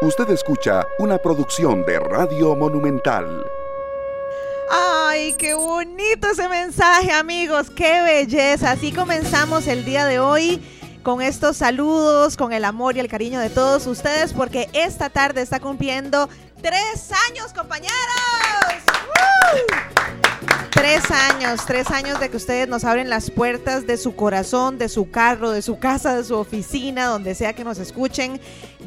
Usted escucha una producción de Radio Monumental. Ay, qué bonito ese mensaje, amigos. Qué belleza. Así comenzamos el día de hoy con estos saludos, con el amor y el cariño de todos ustedes, porque esta tarde está cumpliendo tres años, compañeros. Tres años, tres años de que ustedes nos abren las puertas de su corazón, de su carro, de su casa, de su oficina, donde sea que nos escuchen.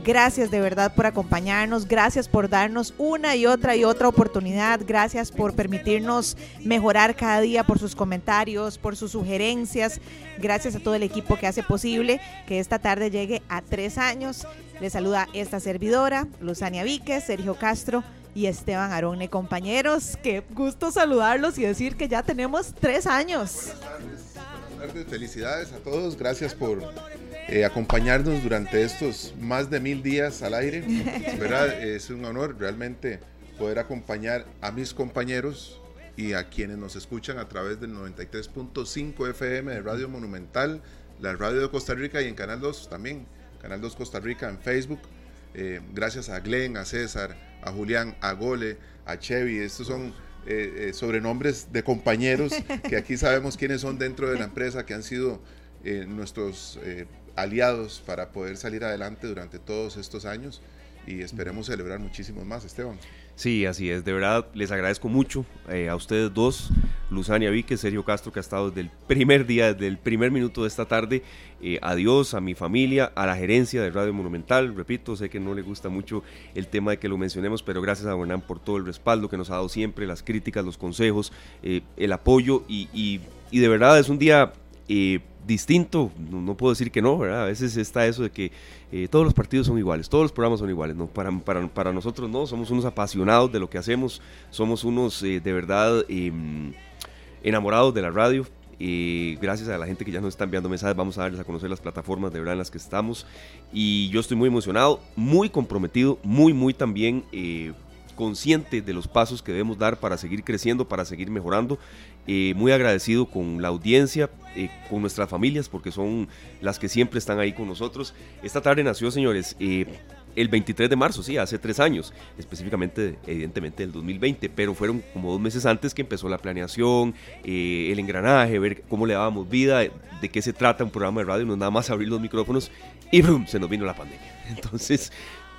Gracias de verdad por acompañarnos, gracias por darnos una y otra y otra oportunidad, gracias por permitirnos mejorar cada día, por sus comentarios, por sus sugerencias, gracias a todo el equipo que hace posible que esta tarde llegue a tres años. Les saluda esta servidora, Luzania Víquez, Sergio Castro y Esteban Aronne, compañeros. Qué gusto saludarlos y decir que ya tenemos tres años. Buenas tardes, felicidades a todos, gracias por eh, acompañarnos durante estos más de mil días al aire. Es un honor realmente poder acompañar a mis compañeros y a quienes nos escuchan a través del 93.5 FM de Radio Monumental, la radio de Costa Rica y en Canal 2 también, Canal 2 Costa Rica en Facebook. Eh, gracias a Glenn, a César, a Julián, a Gole, a Chevy. Estos son eh, eh, sobrenombres de compañeros que aquí sabemos quiénes son dentro de la empresa, que han sido nuestros aliados para poder salir adelante durante todos estos años y esperemos celebrar muchísimos más, Esteban. Sí, así es. De verdad, les agradezco mucho eh, a ustedes dos, Luzania Vique, Sergio Castro, que ha estado desde el primer día, desde el primer minuto de esta tarde. Eh, adiós a mi familia, a la gerencia de Radio Monumental. Repito, sé que no le gusta mucho el tema de que lo mencionemos, pero gracias a Bernán por todo el respaldo que nos ha dado siempre, las críticas, los consejos, eh, el apoyo. Y, y, de verdad es un día distinto, no, puedo decir que no. A veces está eso de que eh, todos los partidos son iguales, todos los programas son iguales, ¿no? Para, para, para nosotros no, somos unos apasionados de lo que hacemos, somos unos eh, de verdad em, enamorados de la radio. y gracias a la gente que ya nos está enviando mensajes, vamos a darles a conocer las plataformas de verdad en las que estamos. Y yo estoy muy emocionado, muy comprometido, muy, muy también eh, consciente de los pasos que debemos dar para seguir creciendo, para seguir mejorando. Eh, muy agradecido con la audiencia, eh, con nuestras familias, porque son las que siempre están ahí con nosotros. Esta tarde nació, señores, eh, el 23 de marzo, sí, hace tres años, específicamente, evidentemente, del 2020, pero fueron como dos meses antes que empezó la planeación, el engranaje, ver cómo le dábamos vida, de qué se trata un programa de radio, no nada más abrir los micrófonos y ¡brum! se nos vino la pandemia. Entonces,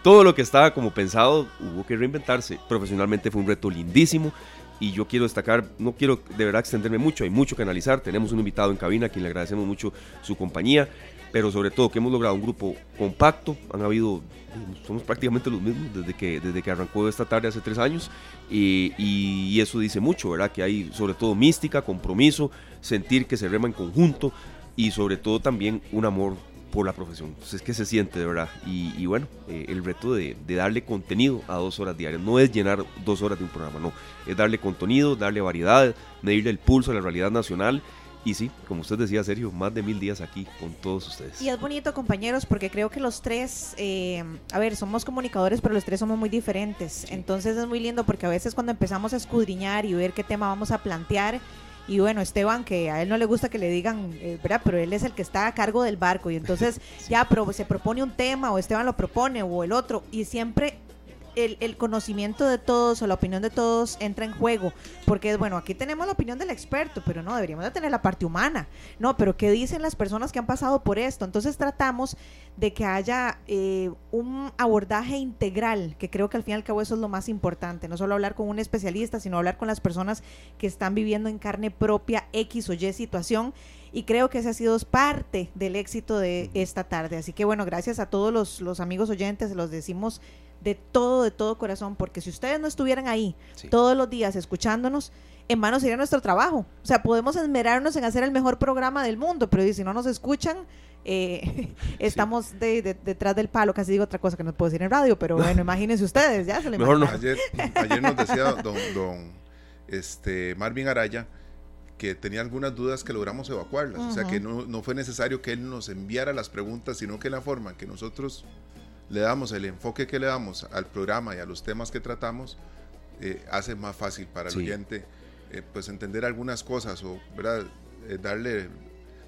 todo lo que estaba como pensado hubo que reinventarse. Profesionalmente fue un reto lindísimo y yo quiero destacar, no quiero de verdad extenderme mucho, hay mucho que analizar. Tenemos un invitado en cabina a quien le agradecemos mucho su compañía, pero sobre todo que hemos logrado un grupo compacto. Han habido, somos prácticamente los mismos desde que, desde que arrancó esta tarde hace tres años y, y eso dice mucho, ¿verdad? Que hay sobre todo mística, compromiso, sentir que se rema en conjunto y sobre todo también un amor por la profesión. es que se siente de verdad. Y, bueno, eh, el reto de, darle contenido a dos horas diarias no es llenar dos horas de un programa, no. Es darle contenido, darle variedad, medirle el pulso a la realidad nacional. Y sí, como usted decía, Sergio, más de mil días aquí con todos ustedes. Y es bonito, compañeros, porque creo que los tres, eh, a ver, somos comunicadores, pero los tres somos muy diferentes. Entonces es muy lindo porque a veces cuando empezamos a escudriñar y ver qué tema vamos a plantear, y bueno, Esteban, que a él no le gusta que le digan, eh, ¿verdad? Pero él es el que está a cargo del barco y entonces ya se propone un tema o Esteban lo propone o el otro y siempre el, conocimiento de todos o la opinión de todos entra en juego. Porque, bueno, aquí tenemos la opinión del experto, pero no, deberíamos de tener la parte humana. No, pero ¿qué dicen las personas que han pasado por esto? Entonces tratamos de que haya eh, un abordaje integral, que creo que al fin y al cabo eso es lo más importante. No solo hablar con un especialista, sino hablar con las personas que están viviendo en carne propia X o Y situación y creo que ese ha sido parte del éxito de esta tarde. Así que bueno, gracias a todos los, los amigos oyentes, los decimos de todo, de todo corazón, porque si ustedes no estuvieran ahí todos los días escuchándonos, en vano sería nuestro trabajo. O sea, podemos esmerarnos en hacer el mejor programa del mundo, pero si no nos escuchan, eh, estamos detrás del palo, casi digo otra cosa que no puedo decir en radio, pero bueno, imagínense ustedes, ya se le Mejor no. ayer, nos decía don, este, Marvin Araya que tenía algunas dudas que logramos evacuarlas, o sea que no, no fue necesario que él nos enviara las preguntas, sino que la forma que nosotros le damos el enfoque que le damos al programa y a los temas que tratamos, eh, hace más fácil para el oyente eh, pues entender algunas cosas o ¿verdad? Eh, darle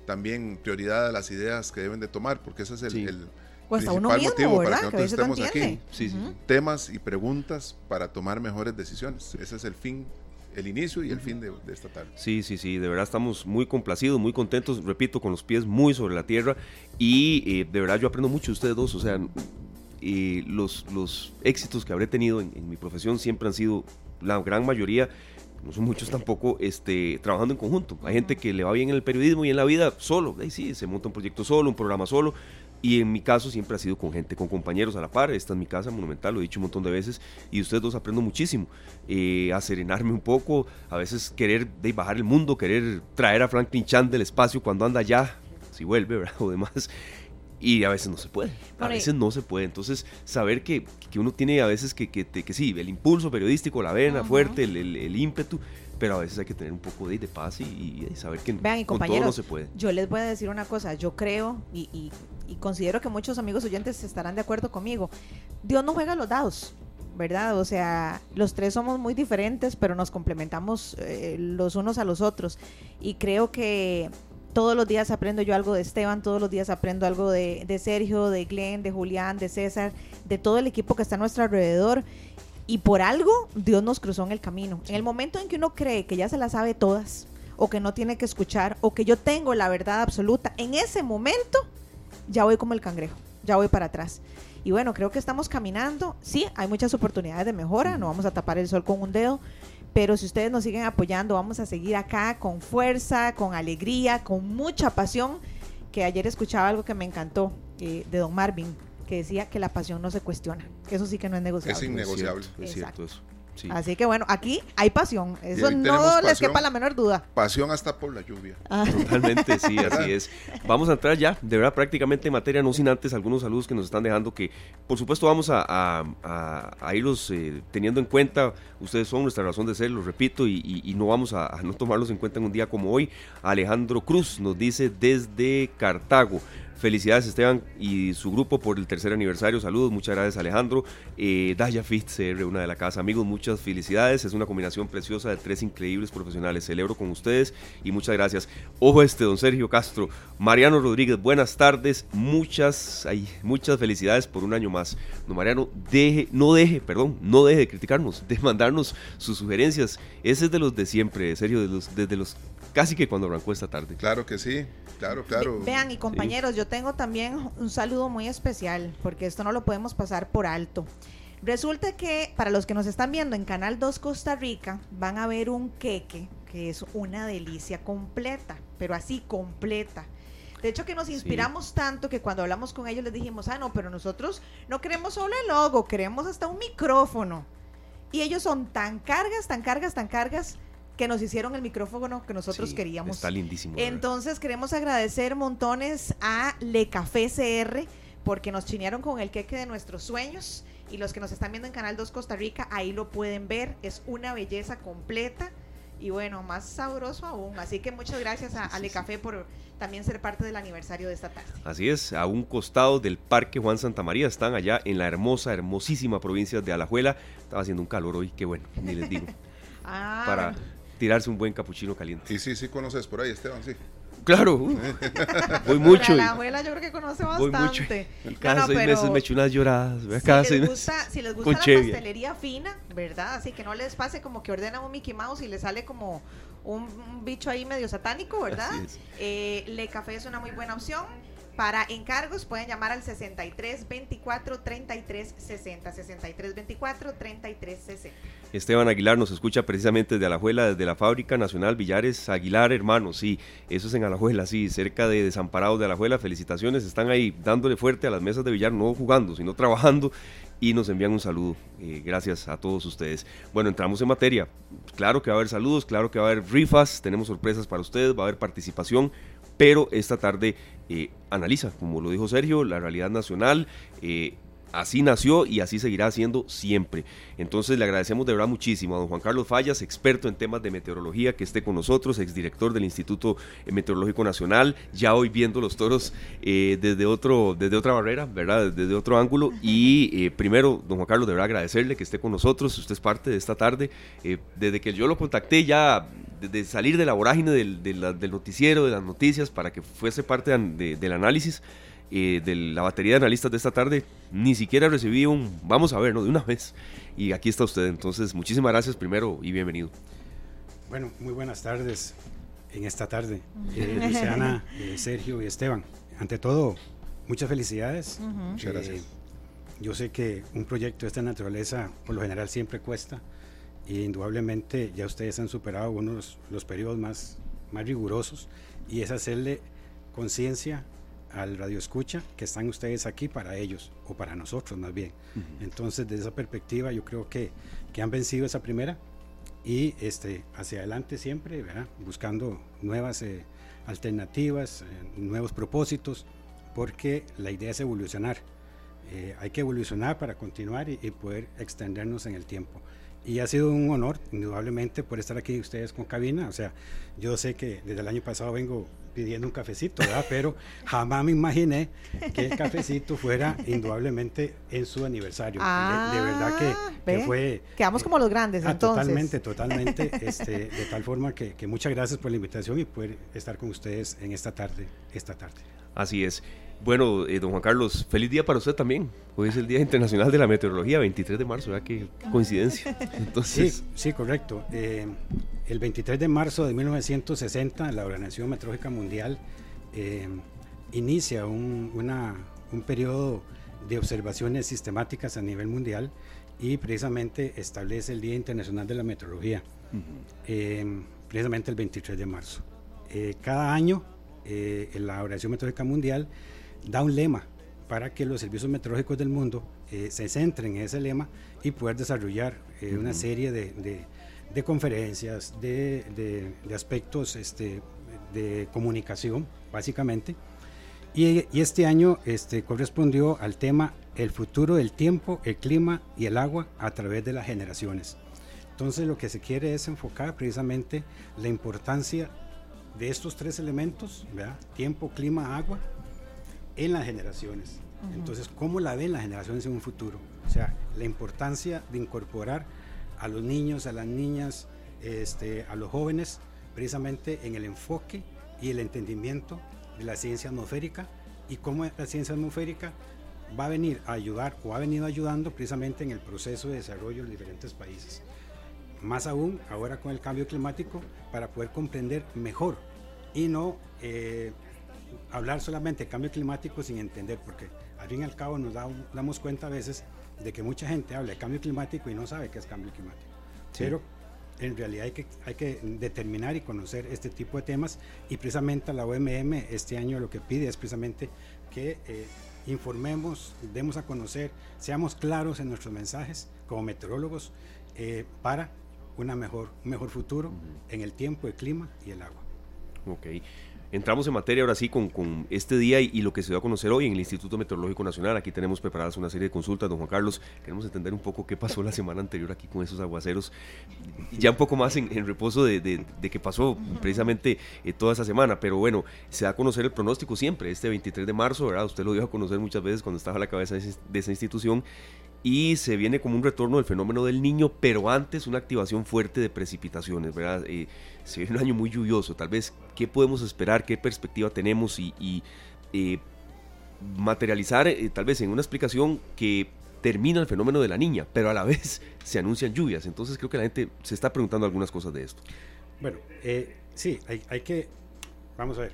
también prioridad a las ideas que deben de tomar, porque ese es el, Sí. el uno principal mismo, motivo para ¿verdad? que Que nosotros estemos aquí. Sí, sí, sí. Temas y preguntas para tomar mejores decisiones. Ese es el fin, el inicio y el fin de, de esta tarde. Sí, sí, sí, de verdad estamos muy complacidos, muy contentos, repito, con los pies muy sobre la tierra y eh, de verdad yo aprendo mucho de ustedes dos, o sea, eh, los, los éxitos que habré tenido en, en mi profesión siempre han sido la gran mayoría, no son muchos tampoco, este, trabajando en conjunto. Hay gente que le va bien en el periodismo y en la vida solo, ahí sí, se monta un proyecto solo, un programa solo. Y en mi caso siempre ha sido con gente, con compañeros a la par. Esta es mi casa monumental, lo he dicho un montón de veces. Y de ustedes dos aprendo muchísimo. Eh, a serenarme un poco, a veces querer de, bajar el mundo, querer traer a Franklin Chan del espacio cuando anda allá, si vuelve, ¿verdad? O demás. Y a veces no se puede. A veces no se puede. Entonces, saber que, que uno tiene a veces que, que, que sí, el impulso periodístico, la vena Ujú. fuerte, el, el- el ímpetu, pero a veces hay que tener un poco de, de paz y, y- y saber que Vean, con todo no se puede. yo les voy a decir una cosa, yo creo y, y- y considero que muchos amigos oyentes estarán de acuerdo conmigo. Dios no juega los dados, ¿verdad? O sea, los tres somos muy diferentes, pero nos complementamos eh, los unos a los otros. Y creo que todos los días aprendo yo algo de Esteban, todos los días aprendo algo de, de Sergio, de Glenn, de Julián, de César, de todo el equipo que está a nuestro alrededor. Y por algo Dios nos cruzó en el camino. En el momento en que uno cree que ya se las sabe todas, o que no tiene que escuchar, o que yo tengo la verdad absoluta, en ese momento ya voy como el cangrejo, ya voy para atrás. Y bueno, creo que estamos caminando. Sí, hay muchas oportunidades de mejora, no vamos a tapar el sol con un dedo, pero si ustedes nos siguen apoyando, vamos a seguir acá con fuerza, con alegría, con mucha pasión. Que ayer escuchaba algo que me encantó eh, de Don Marvin, que decía que la pasión no se cuestiona, que eso sí que no es negociable. Es innegociable. Es cierto, es cierto eso. Sí. Así que bueno, aquí hay pasión, eso no les quepa la menor duda. Pasión hasta por la lluvia. Ah, Totalmente, sí, así es. Vamos a entrar ya, de verdad, prácticamente en materia, no sin antes algunos saludos que nos están dejando, que por supuesto vamos a, a- a- a irlos eh, teniendo en cuenta. Ustedes son nuestra razón de ser, lo repito, y, y- y no vamos a, a no tomarlos en cuenta en un día como hoy. Alejandro Cruz nos dice desde Cartago. Felicidades Esteban y su grupo por el tercer aniversario. Saludos, muchas gracias Alejandro. Eh, Daya Fit CR, una de la casa. Amigos, muchas felicidades. Es una combinación preciosa de tres increíbles profesionales. Celebro con ustedes y muchas gracias. Ojo este, don Sergio Castro. Mariano Rodríguez, buenas tardes. Muchas, ay, muchas felicidades por un año más. Don Mariano, deje, no deje, perdón, no deje de criticarnos, de mandarnos sus sugerencias. Ese es de los de siempre, Sergio, de desde los casi que cuando arrancó esta tarde. Claro que sí, claro, claro. Ve- Vean, y compañeros, yo tengo también un saludo muy especial, porque esto no lo podemos pasar por alto. Resulta que para los que nos están viendo en Canal 2 Costa Rica, van a ver un queque, que es una delicia completa, pero así completa. De hecho que nos inspiramos tanto que cuando hablamos con ellos les dijimos, ah, no, pero nosotros no queremos solo el logo, queremos hasta un micrófono. Y ellos son tan cargas, tan cargas, tan cargas, que nos hicieron el micrófono que nosotros Sí, queríamos. Está lindísimo. Entonces queremos agradecer montones a Le Café CR porque nos chinearon con el queque de nuestros sueños y los que nos están viendo en Canal 2 Costa Rica ahí lo pueden ver, es una belleza completa y bueno, más sabroso aún. Así que muchas gracias a, a Le Café por también ser parte del aniversario de esta tarde. Así es, a un costado del Parque Juan Santa María, están allá en la hermosa, hermosísima provincia de Alajuela. Estaba haciendo un calor hoy, qué bueno, ni les digo, Ah, para. Tirarse un buen capuchino caliente. Y sí, sí conoces por ahí, Esteban, sí. Claro, uh, voy mucho. la abuela yo creo que conoce Voy bastante. mucho. No, Cada no, seis pero- meses me echo unas lloradas. ¿verdad? Si Cada les, seis meses. gusta, si les gusta con la pastelería fina, ¿verdad? Así que no les pase como que ordenan un Mickey Mouse y les sale como un, un bicho ahí medio satánico, ¿verdad? Eh, Le Café es una muy buena opción. Para encargos pueden llamar al 63 24 33 60. 63 24 33 60. Esteban Aguilar nos escucha precisamente desde Alajuela, desde la Fábrica Nacional Villares Aguilar, hermanos. Sí, eso es en Alajuela, sí, cerca de Desamparados de Alajuela. Felicitaciones, están ahí dándole fuerte a las mesas de billar, no jugando, sino trabajando. Y nos envían un saludo. Eh, gracias a todos ustedes. Bueno, entramos en materia. Claro que va a haber saludos, claro que va a haber rifas, tenemos sorpresas para ustedes, va a haber participación. Pero esta tarde eh, analiza, como lo dijo Sergio, la realidad nacional. eh, Así nació y así seguirá siendo siempre. Entonces le agradecemos de verdad muchísimo a don Juan Carlos Fallas, experto en temas de meteorología, que esté con nosotros, exdirector del Instituto Meteorológico Nacional, ya hoy viendo los toros eh, desde, otro, desde otra barrera, ¿verdad? Desde otro ángulo. Y eh, primero, don Juan Carlos, de verdad agradecerle que esté con nosotros, usted es parte de esta tarde. Eh, desde que yo lo contacté ya de, salir de la vorágine del, noticiero, de las noticias, para que fuese parte del análisis eh, de la batería de analistas de esta tarde, ni siquiera recibí un vamos a ver, ¿no? De una vez. Y aquí está usted. Entonces, muchísimas gracias primero y bienvenido. Bueno, muy buenas tardes en esta tarde, eh, Luciana, eh, Sergio y Esteban. Ante todo, muchas felicidades. Muchas gracias. Yo sé que un proyecto de esta naturaleza por lo general siempre cuesta y indudablemente ya ustedes han superado unos los periodos más, más rigurosos y es hacerle conciencia al radio escucha que están ustedes aquí para ellos o para nosotros más bien. Entonces, desde esa perspectiva, yo creo que, que han vencido esa primera y este, hacia adelante siempre, ¿verdad? buscando nuevas eh, alternativas, eh, nuevos propósitos, porque la idea es evolucionar. Eh, hay que evolucionar para continuar y, poder extendernos en el tiempo. Y ha sido un honor, indudablemente, por estar aquí ustedes con cabina. O sea, yo sé que desde el año pasado vengo pidiendo un cafecito, ¿verdad? Pero jamás me imaginé que el cafecito fuera indudablemente en su aniversario. de, verdad que, ah, fue... Quedamos como los grandes, ah, entonces. Totalmente, totalmente. Este, de tal forma que, que muchas gracias por la invitación y poder estar con ustedes en esta tarde, esta tarde. Así es. Bueno, eh, don Juan Carlos, feliz día para usted también. Hoy es el Día Internacional de la Meteorología, 23 de marzo, ¿verdad? Qué coincidencia. Entonces... Sí, sí, correcto. Eh, el 23 de marzo de 1960, la Organización Meteorológica Mundial eh, inicia un, un periodo de observaciones sistemáticas a nivel mundial y precisamente establece el Día Internacional de la Meteorología, precisamente el 23 de marzo. cada año, la Organización Meteorológica Mundial da un lema para que los servicios meteorológicos del mundo eh, se centren en ese lema y poder desarrollar eh, una serie de, de, conferencias, de, de, aspectos este, de comunicación, básicamente. Y, y, este año este, correspondió al tema el futuro del tiempo, el clima y el agua a través de las generaciones. Entonces lo que se quiere es enfocar precisamente la importancia de estos tres elementos, ¿verdad? tiempo, clima, agua, en las generaciones. Entonces, ¿cómo la ven las generaciones en un futuro? O sea, la importancia de incorporar a los niños, a las niñas, este, a los jóvenes, precisamente en el enfoque y el entendimiento de la ciencia atmosférica y cómo la ciencia atmosférica va a venir a ayudar o ha venido ayudando precisamente en el proceso de desarrollo de los diferentes países. Más aún ahora con el cambio climático para poder comprender mejor y no eh, hablar solamente de cambio climático sin entender, porque al fin y al cabo nos damos cuenta a veces de que mucha gente habla de cambio climático y no sabe qué es cambio climático. Pero en realidad hay que, hay que determinar y conocer este tipo de temas y precisamente la OMM este año lo que pide es precisamente que eh, informemos, demos a conocer, seamos claros en nuestros mensajes como meteorólogos eh, para una mejor, un mejor futuro en el tiempo, el clima y el agua. Ok entramos en materia ahora sí con, con este día y, lo que se va a conocer hoy en el Instituto Meteorológico Nacional. Aquí tenemos preparadas una serie de consultas, don Juan Carlos. Queremos entender un poco qué pasó la semana anterior aquí con esos aguaceros. Ya un poco más en, reposo de, de, que pasó precisamente eh, toda esa semana. Pero bueno, se va a conocer el pronóstico siempre, este 23 de marzo, ¿verdad? Usted lo dio a conocer muchas veces cuando estaba a la cabeza de esa institución y se viene como un retorno del fenómeno del niño, pero antes una activación fuerte de precipitaciones, ¿verdad? Eh, se viene un año muy lluvioso, tal vez, ¿qué podemos esperar? ¿Qué perspectiva tenemos? Y, eh, materializar eh, tal vez en una explicación que termina el fenómeno de la niña, pero a la vez se anuncian lluvias. Entonces creo que la gente se está preguntando algunas cosas de esto. Bueno, sí, hay, hay, que, vamos a ver,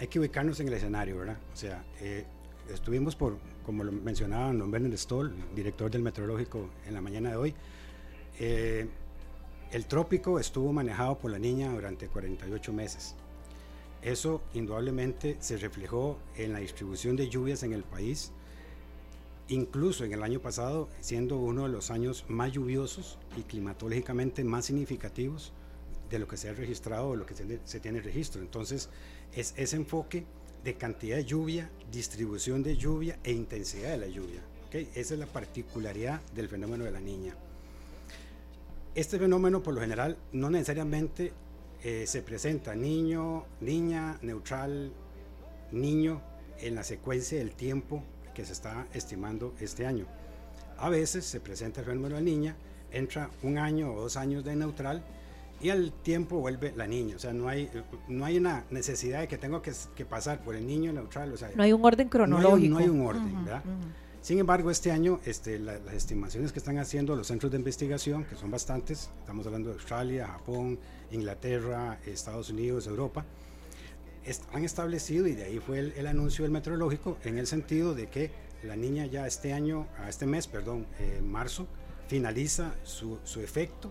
hay que ubicarnos en el escenario, ¿verdad? O sea, estuvimos por como lo mencionaba don Bernard Stoll, director del meteorológico en la mañana de hoy, eh, el trópico estuvo manejado por la niña durante 48 meses. Eso indudablemente se reflejó en la distribución de lluvias en el país, incluso en el año pasado, siendo uno de los años más lluviosos y climatológicamente más significativos de lo que se ha registrado o lo que se, tiene registro. Entonces, es ese enfoque de cantidad de lluvia, distribución de lluvia e intensidad de la lluvia. ¿okay? Esa es la particularidad del fenómeno de la niña. Este fenómeno por lo general no necesariamente eh, se presenta niño, niña, neutral, niño en la secuencia del tiempo que se está estimando este año. A veces se presenta el fenómeno de la niña, entra un año o dos años de neutral y al tiempo vuelve la niña. O sea, no hay, no hay una necesidad de que tengo que, que pasar por el niño neutral. O sea, no hay un orden cronológico. No hay un, orden, ¿verdad? Sin embargo, este año este, las estimaciones que están haciendo los centros de investigación, que son bastantes, estamos hablando de Australia, Japón, Inglaterra, Estados Unidos, Europa, han establecido, y de ahí fue el, anuncio del meteorológico, en el sentido de que la niña ya este año, a este mes, perdón, eh, marzo, finaliza su, su efecto.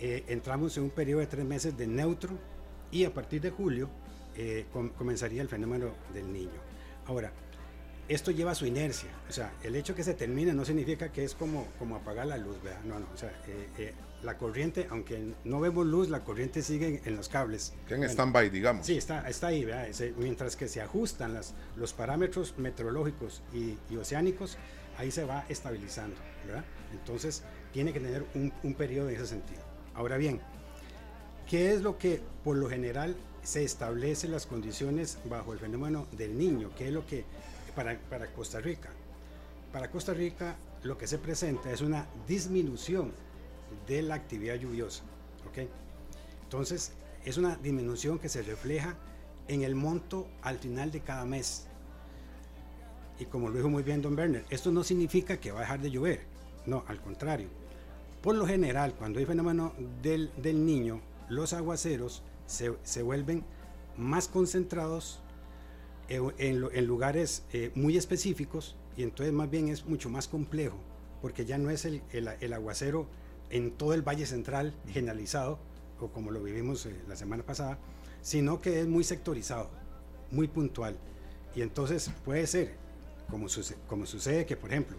Eh, entramos en un periodo de tres meses de neutro y a partir de julio eh, comenzaría el fenómeno del niño. Ahora, esto lleva su inercia. O sea, el hecho que se termine no significa que es como, como apagar la luz, ¿verdad? No, no. O sea, eh, eh, la corriente, aunque no vemos luz, la corriente sigue en, los cables. Que en stand-by, digamos. Sí, está, está ahí, ¿verdad? mientras que se ajustan las, los parámetros meteorológicos y, oceánicos, ahí se va estabilizando, ¿verdad? Entonces, tiene que tener un, un periodo en ese sentido. Ahora bien, ¿qué es lo que por lo general se establecen las condiciones bajo el fenómeno del niño? ¿Qué es lo que para, Costa Rica. Para Costa Rica lo que se presenta es una disminución de la actividad lluviosa. ¿ok? Entonces, es una disminución que se refleja en el monto al final de cada mes. Y como lo dijo muy bien Don Werner, esto no significa que va a dejar de llover. No, al contrario. Por lo general, cuando hay fenómeno del, del niño, los aguaceros se, se vuelven más concentrados eh, en, lugares eh, muy específicos y entonces más bien es mucho más complejo porque ya no es el, el, aguacero en todo el Valle Central generalizado o como lo vivimos eh, la semana pasada, sino que es muy sectorizado, muy puntual. Y entonces puede ser, como sucede que, por ejemplo,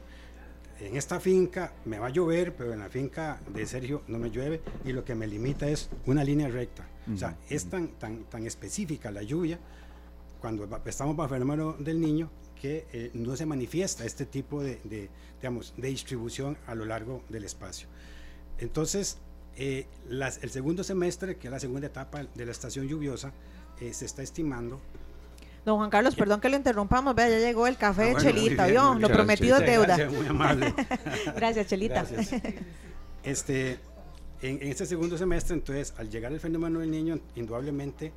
en esta finca me va a llover, pero en la finca de Sergio no me llueve y lo que me limita es una línea recta. O sea, es tan, tan, tan específica la lluvia cuando estamos bajo el fenómeno del niño, que eh, no se manifiesta este tipo de, digamos, de distribución a lo largo del espacio. Entonces, eh, el segundo semestre, que es la segunda etapa de la estación lluviosa, eh, se está estimando Don Juan Carlos, perdón que lo interrumpamos, vea, ya llegó el café de ah, Chelita, ¿vio? Lo prometido es deuda. Gracias, muy amable. gracias, Chelita. Este, en, en, este segundo semestre, entonces, al llegar el fenómeno del niño, indudablemente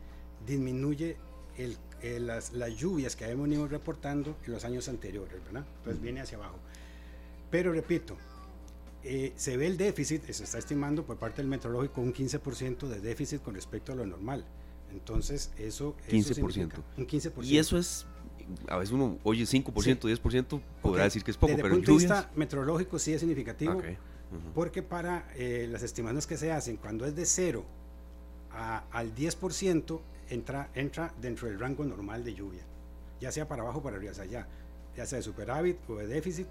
disminuye el eh, las, lluvias que hemos venido reportando en los años anteriores, ¿verdad? Entonces viene hacia abajo. Pero repito, eh, se ve el déficit, se está estimando por parte del meteorológico un 15% de déficit con respecto a lo normal. Entonces, eso, 15%. un 15%. Y eso es, a veces uno oye 5%, 10%, podrá decir que es poco, Desde pero el punto de vista meteorológico sí es significativo, porque para eh, las estimaciones que se hacen, cuando es de 0 al 10%, entra, entra dentro del rango normal de lluvia, ya sea para abajo o para arriba, o sea, ya, ya sea de superávit o de déficit,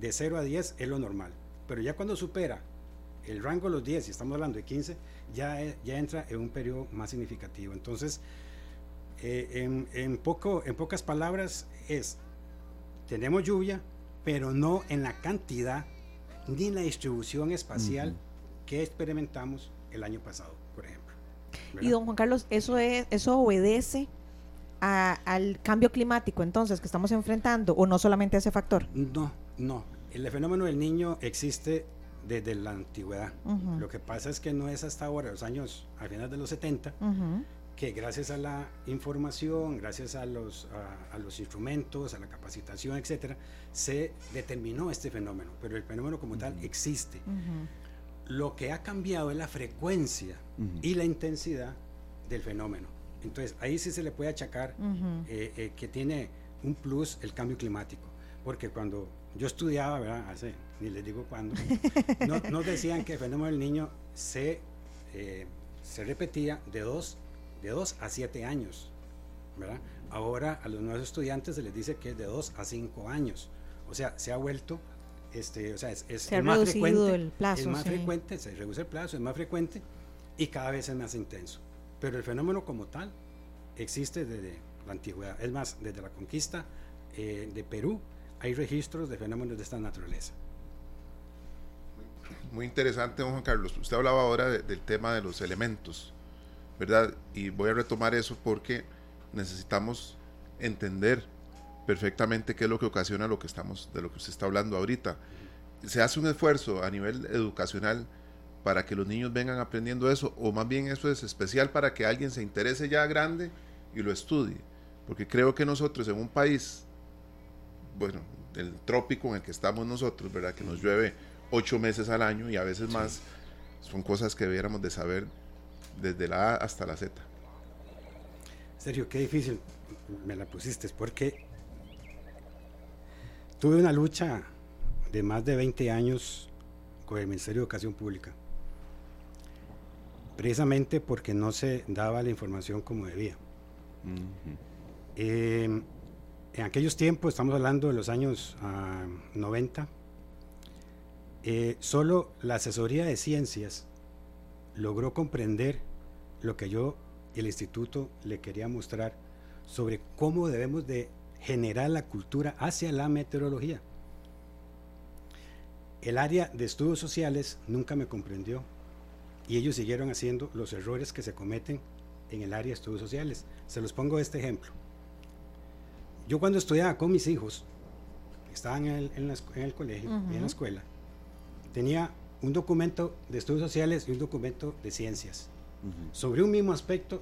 de 0 a 10 es lo normal. Pero ya cuando supera el rango de los 10, y estamos hablando de 15, ya, ya entra en un periodo más significativo. Entonces, eh, en, en, poco, en pocas palabras, es, tenemos lluvia, pero no en la cantidad ni en la distribución espacial que experimentamos el año pasado, por ejemplo. Y don Juan Carlos, eso es, eso obedece al cambio climático entonces que estamos enfrentando o no solamente a ese factor? No, no. El fenómeno del niño existe desde la antigüedad. Lo que pasa es que no es hasta ahora, los años, al final de los 70, que gracias a la información, gracias a los, a, los instrumentos, a la capacitación, etcétera, se determinó este fenómeno. Pero el fenómeno como tal existe. Lo que ha cambiado es la frecuencia y la intensidad del fenómeno. Entonces, ahí sí se le puede achacar eh, eh, que tiene un plus el cambio climático. Porque cuando yo estudiaba, ¿verdad? Hace, ni les digo cuándo, no, nos decían que el fenómeno del niño se, eh, se repetía de 2 de dos a 7 años. ¿verdad? Ahora a los nuevos estudiantes se les dice que es de 2 a 5 años. O sea, se ha vuelto este, o sea, es, más frecuente, el plazo, es más frecuente, se reduce el plazo, es más frecuente y cada vez es más intenso. Pero el fenómeno como tal existe desde la antigüedad. Es más, desde la conquista eh, de Perú hay registros de fenómenos de esta naturaleza. Muy interesante, don Juan Carlos. Usted hablaba ahora del tema de los elementos, ¿verdad? Y voy a retomar eso porque necesitamos entender perfectamente qué es lo que ocasiona lo que estamos, de lo que usted está hablando ahorita. Se hace un esfuerzo a nivel educacional para que los niños vengan aprendiendo eso, o más bien eso es especial para que alguien se interese ya grande y lo estudie. Porque creo que nosotros en un país, bueno, el trópico en el que estamos nosotros, ¿verdad? Que nos llueve ocho meses al año y a veces más, son cosas que debiéramos de saber desde la A hasta la Z. Sergio, qué difícil me la pusiste, porque tuve una lucha de más de 20 años con el Ministerio de Educación Pública, precisamente porque no se daba la información como debía. Eh, en aquellos tiempos, estamos hablando de los años 90, ah, eh, solo la asesoría de ciencias logró comprender lo que yo y el instituto le quería mostrar sobre cómo debemos de generar la cultura hacia la meteorología. El área de estudios sociales nunca me comprendió y ellos siguieron haciendo los errores que se cometen en el área de estudios sociales. Se los pongo este ejemplo. Yo cuando estudiaba con mis hijos, estaban en el, colegio y en la escuela, tenía un documento de estudios sociales y un documento de ciencias. Sobre un mismo aspecto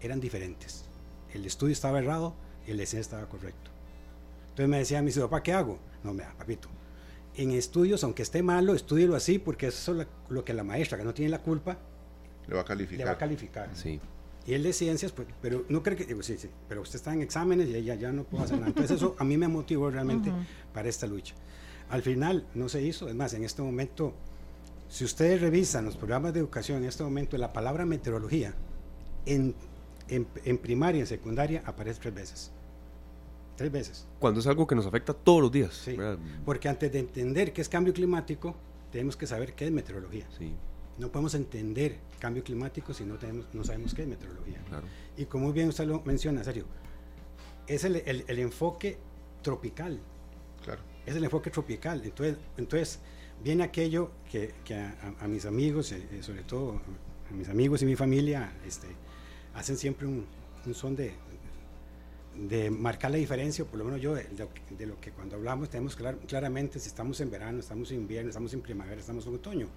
eran diferentes. El estudio estaba errado y el de ciencia estaba correcto. Entonces me decía mi papá, ¿qué hago? No, me papito, en estudios, aunque esté malo, estúdielo así, porque eso es lo, que la maestra, que no tiene la culpa, le va a calificar. Le va a calificar. Sí. Y el de ciencias, pues, pero no cree que, digo, sí, sí, pero usted está en exámenes y ya, ya no puedo hacer nada. Entonces eso a mí me motivó realmente para esta lucha. Al final no se hizo, es más, en este momento, si ustedes revisan los programas de educación, en este momento la palabra meteorología en, en, primaria y en secundaria aparece tres veces. Tres veces. Cuando es algo que nos afecta todos los días. Sí, porque antes de entender qué es cambio climático, tenemos que saber qué es meteorología. Sí. No podemos entender cambio climático si no, tenemos, no sabemos qué es meteorología. Y como bien usted lo menciona, serio, es el, el, enfoque tropical. Es el enfoque tropical. Entonces, entonces viene aquello que, que a, mis amigos, eh, eh, sobre todo a mis amigos y mi familia, este, hacen siempre un, un son de, de marcar la diferencia, por lo menos yo, de, lo que cuando hablamos tenemos clar, claramente si estamos en verano, estamos en invierno, estamos en primavera, estamos en otoño.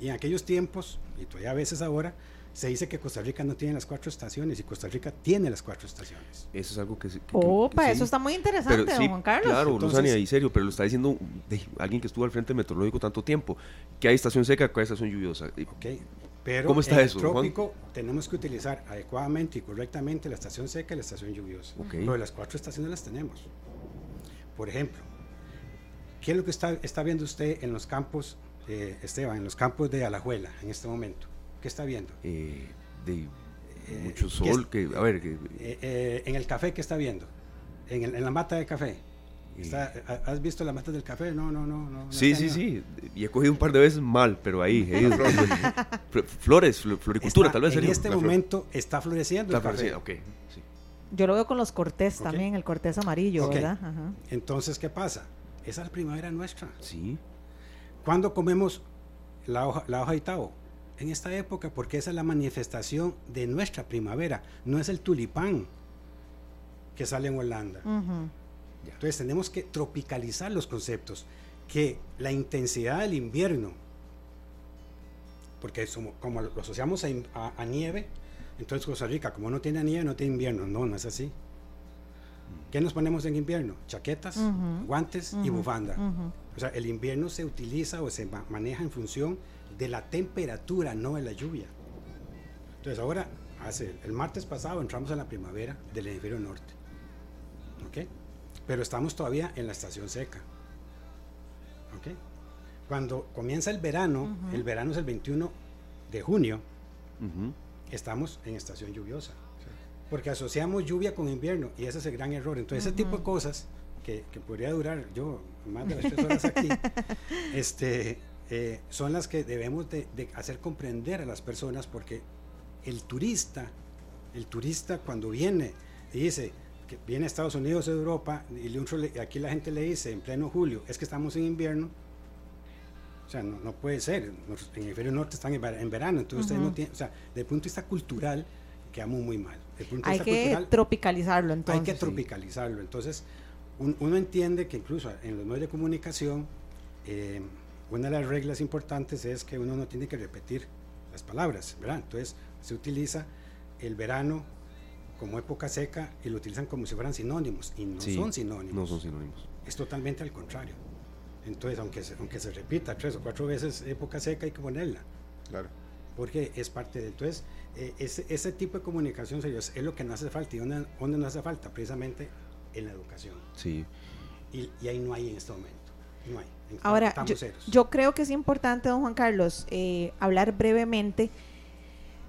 Y en aquellos tiempos, y todavía a veces ahora, se dice que Costa Rica no tiene las cuatro estaciones y Costa Rica tiene las cuatro estaciones. Eso es algo que... Opa, eso está muy interesante, Juan Carlos. Claro, Luzania, y serio, pero lo está diciendo de alguien que estuvo al frente meteorológico tanto tiempo, que hay estación seca, que hay estación lluviosa. Okay. Pero ¿Cómo está en eso, el trópico tenemos que utilizar adecuadamente y correctamente la estación seca y la estación lluviosa. Pero las cuatro estaciones las tenemos. Por ejemplo, ¿qué es lo que está, está viendo usted en los campos, eh, Esteban, en los campos de Alajuela en este momento? ¿Qué está viendo? Eh, de mucho sol, que, a ver... Eh, en el café, ¿qué está viendo? En, en la mata de café. ¿Has visto las matas del café? No, no, no. no sí, sí, sí. Y he cogido un par de veces mal, pero ahí. flores, floricultura, tal vez. En este momento está floreciendo está el café. ok. Sí. Yo lo veo con los cortés también, el cortés amarillo, ¿verdad? Entonces, ¿qué pasa? Esa es la primavera nuestra. Sí. ¿Cuándo comemos la hoja, la hoja de tao? En esta época, porque esa es la manifestación de nuestra primavera. No es el tulipán que sale en Holanda. Entonces tenemos que tropicalizar los conceptos, que la intensidad del invierno, porque como lo asociamos a, nieve, entonces Costa Rica, como no tiene nieve, no tiene invierno. No, no es así. ¿Qué nos ponemos en invierno? Chaquetas, guantes y bufanda. O sea, el invierno se utiliza o se maneja en función de la temperatura, no de la lluvia. Entonces ahora, hace, el martes pasado entramos en la primavera del hemisferio norte. ¿Ok? pero estamos todavía en la estación seca. ¿Ok? Cuando comienza el verano, el verano es el 21 de junio, estamos en estación lluviosa. Porque asociamos lluvia con invierno y ese es el gran error. Entonces, ese tipo de cosas que, podría durar yo más de las tres horas aquí, este, eh, son las que debemos de, de hacer comprender a las personas porque el turista, el turista cuando viene y dice, viene a Estados Unidos o Europa y aquí la gente le dice en pleno julio, es que estamos en invierno. O sea, no, puede ser. En el hemisferio norte están en, verano, entonces ustedes no tienen, o sea, desde el punto de vista cultural quedamos muy mal. hay que tropicalizarlo entonces. Hay que tropicalizarlo. Entonces, uno entiende que incluso en los medios de comunicación, eh, una de las reglas importantes es que uno no tiene que repetir las palabras, ¿verdad? Entonces se utiliza el verano como época seca y lo utilizan como si fueran sinónimos y no Sí, son sinónimos. No son sinónimos. Es totalmente al contrario. Entonces, aunque se, aunque se repita tres o cuatro veces época seca, hay que ponerla, Claro. porque es parte de... Entonces, eh, ese, ese tipo de comunicación serios es lo que no hace falta. ¿Y dónde, dónde no hace falta? Precisamente en la educación. Sí. Y, y ahí no hay en este momento. No hay. Ahora, yo, creo que es importante, don Juan Carlos, eh, hablar brevemente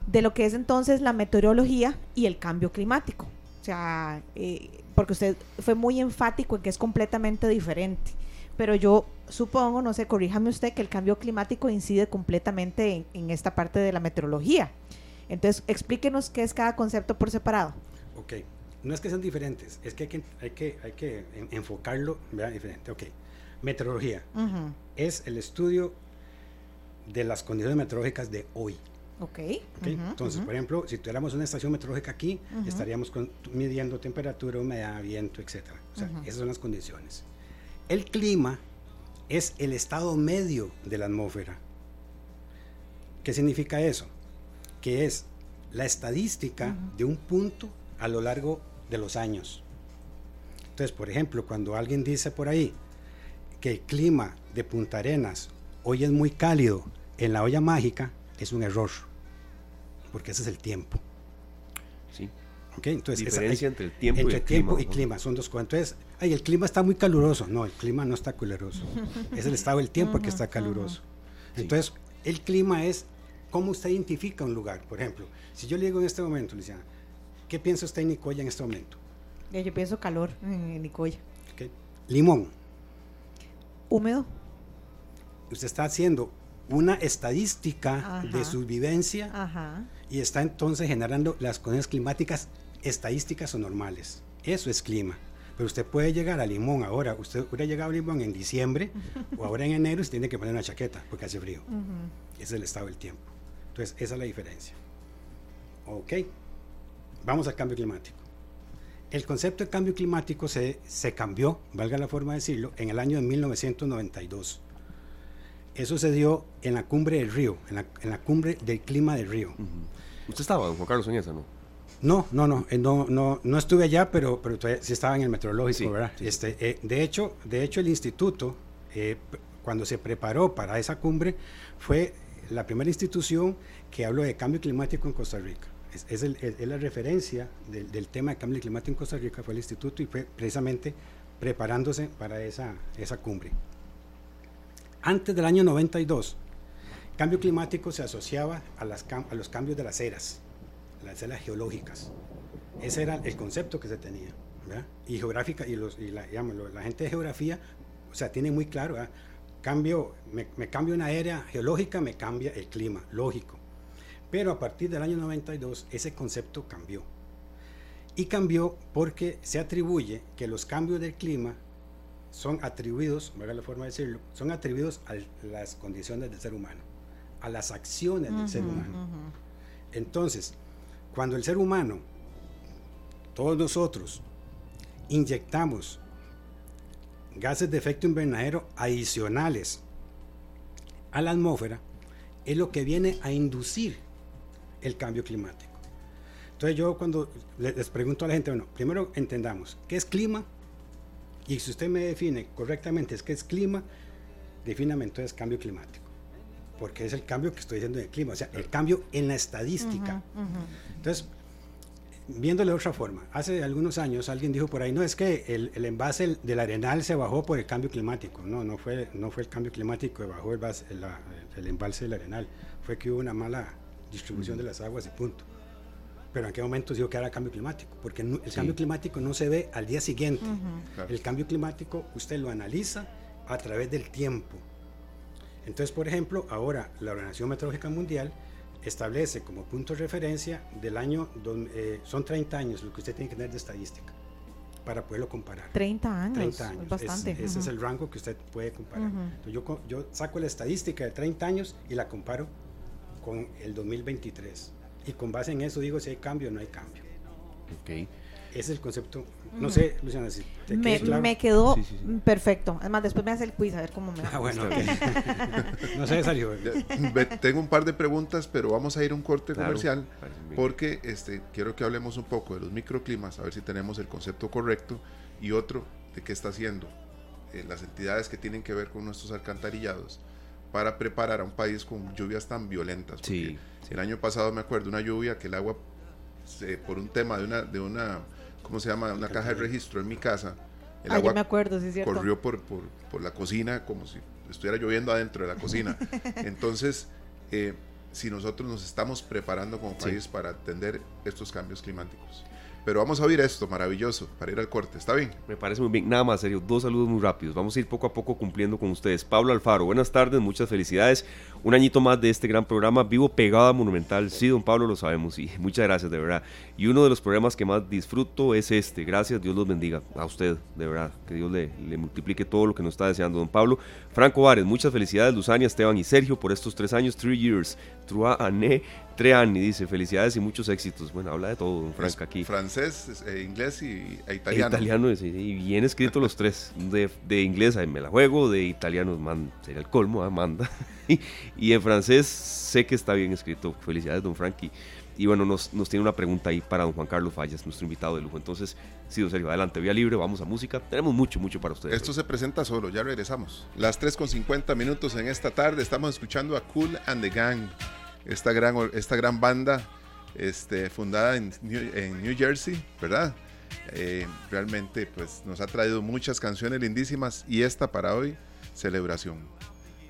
de lo que es entonces la meteorología y el cambio climático. O sea, eh, porque usted fue muy enfático en que es completamente diferente. Pero yo supongo, no sé, corríjame usted, que el cambio climático incide completamente en, en esta parte de la meteorología. Entonces, explíquenos qué es cada concepto por separado. Ok, no es que sean diferentes, es que hay que, hay que, hay que en- enfocarlo ¿verdad? diferente. Ok, meteorología es el estudio de las condiciones meteorológicas de hoy. Ok. ¿ok? ujú, Entonces, ujú. por ejemplo, si tuviéramos una estación meteorológica aquí, estaríamos con- midiendo temperatura, humedad, viento, etc. O sea, esas son las condiciones. El clima es el estado medio de la atmósfera. ¿Qué significa eso? Que es la estadística de un punto a lo largo de los años. Entonces, por ejemplo, cuando alguien dice por ahí que el clima de Punta Arenas hoy es muy cálido en la olla mágica, es un error, porque ese es el tiempo. Sí. ¿ok? Entonces, esa- Diferencia hay- entre el tiempo y entre el tiempo clima, y ¿no? clima son dos cosas. Entonces, ay, el clima está muy caluroso. No, el clima no está caluroso. es el estado del tiempo el que está caluroso. Entonces, el clima es cómo usted identifica un lugar. Por ejemplo, si yo le digo en este momento, Luciana, ¿qué piensa usted en Nicoya en este momento? Eh, Yo pienso calor en Nicoya. ¿Ok? Limón. Húmedo. Usted está haciendo una estadística Ajá. de su vivencia Ajá. y está entonces generando las condiciones climáticas estadísticas o normales. Eso es clima. Pero usted puede llegar a Limón ahora, usted hubiera llegado a Limón en diciembre o ahora en enero y se tiene que poner una chaqueta porque hace frío. Ese es el estado del tiempo. Entonces, esa es la diferencia. Ok, vamos al cambio climático. El concepto de cambio climático se, se cambió, valga la forma de decirlo, en el año de 1992. Eso se dio en la cumbre del río, en la, en la cumbre del clima del río. Usted estaba, don Juan Carlos, en esa, ¿no? No, no, no, eh, no, no, no estuve allá, pero, pero todavía sí estaba en el meteorológico, Sí, ¿verdad? sí. Este, eh, de, hecho, de hecho, el instituto, eh, cuando se preparó para esa cumbre, fue la primera institución que habló de cambio climático en Costa Rica. Es, es el- es- la referencia del, del tema de cambio climático en Costa Rica, fue el instituto y fue precisamente preparándose para esa, esa cumbre. Antes del año 92, cambio climático se asociaba a, las, a los cambios de las eras, las eras geológicas. Ese era el concepto que se tenía. Y geográfica, y, los, y la, la gente de geografía, o sea, tiene muy claro, cambio, me, me cambio una era geológica, me cambia el clima, lógico. Pero a partir del año 92 ese concepto cambió. Y cambió porque se atribuye que los cambios del clima son atribuidos, valga la forma de decirlo, son atribuidos a las condiciones del ser humano, a las acciones del ser humano. Entonces, cuando el ser humano, todos nosotros, inyectamos gases de efecto invernadero adicionales a la atmósfera, es lo que viene a inducir el cambio climático. Entonces yo cuando le- les pregunto a la gente, bueno, primero entendamos, ¿qué es clima? Y si usted me define correctamente es qué es clima, defíname entonces cambio climático. Porque es el cambio que estoy diciendo del clima, o sea, el cambio en la estadística. Ujú. Entonces, viéndole de otra forma, hace algunos años alguien dijo por ahí, no, es que el, el envase del arenal se bajó por el cambio climático. No, no fue, no fue el cambio climático que bajó el, la- el embalse del arenal, fue que hubo una mala distribución de las aguas y punto. Pero en qué momento se dijo que era cambio climático, porque no- el Sí. cambio climático no se ve al día siguiente. Claro. El cambio climático usted lo analiza a través del tiempo. Entonces, por ejemplo, ahora la Organización Meteorológica Mundial establece como punto de referencia del año, don- eh, son 30 años lo que usted tiene que tener de estadística para poderlo comparar. 30 años. 30 años. Es bastante. Es- ese es el rango que usted puede comparar. Entonces, yo saco la estadística de 30 años y la comparo con el 2023. Y con base en eso digo si hay cambio o no hay cambio. Ok. Ese es el concepto. No sé, Luciana, si te Me, claro. me quedó Sí, sí, sí. perfecto. Además, después me hace el quiz a ver cómo me va. Ah, bueno, ok. no sé, ve- Tengo un par de preguntas, pero vamos a ir a un corte Claro, comercial porque este, quiero que hablemos un poco de los microclimas, a ver si tenemos el concepto correcto y otro de qué está haciendo eh, las entidades que tienen que ver con nuestros alcantarillados para preparar a un país con lluvias tan violentas. porque Sí, El año pasado me acuerdo una lluvia que el agua, se- por un tema de una, de una, ¿cómo se llama? Una caja de registro en mi casa, el Ah, yo agua me acuerdo, sí, es cierto. corrió por, por, por la cocina como si estuviera lloviendo adentro de la cocina. Entonces, eh, si nosotros nos estamos preparando como Sí. país para atender estos cambios climáticos. Pero vamos a oír esto maravilloso para ir al corte, ¿está bien? Me parece muy bien. Nada más, serio, dos saludos muy rápidos. Vamos a ir poco a poco cumpliendo con ustedes. Pablo Alfaro, buenas tardes, muchas felicidades. Un añito más de este gran programa, vivo pegado a Monumental. Sí, don Pablo, lo sabemos y muchas gracias, de verdad. Y uno de los programas que más disfruto es este. Gracias, Dios los bendiga. A usted, de verdad. Que Dios le, le multiplique todo lo que nos está deseando, don Pablo. Franco Vares, muchas felicidades, Luzania, Esteban y Sergio, por estos tres años, three years. Années, tres años, dice. Felicidades y muchos éxitos. Bueno, habla de todo, don Frank, Es aquí. francés, eh, inglés y e E italiano. Italiano, sí, y bien escrito los tres. De, de inglés ahí me la juego, de italiano man, sería el colmo, ah, manda. Y, en francés sé que está bien escrito. Felicidades, don Frankie. Y bueno, nos, nos tiene una pregunta ahí para don Juan Carlos Fallas, nuestro invitado de lujo. Entonces, sí, don Sergio, adelante, vía libre, vamos a música. Tenemos mucho, mucho para ustedes. Esto se presenta solo, ya regresamos. Las 3 con 50 minutos en esta tarde estamos escuchando a Cool and the Gang, esta gran, esta gran banda este, fundada en New, en New Jersey, ¿verdad? Eh, realmente pues nos ha traído muchas canciones lindísimas y esta para hoy, celebración.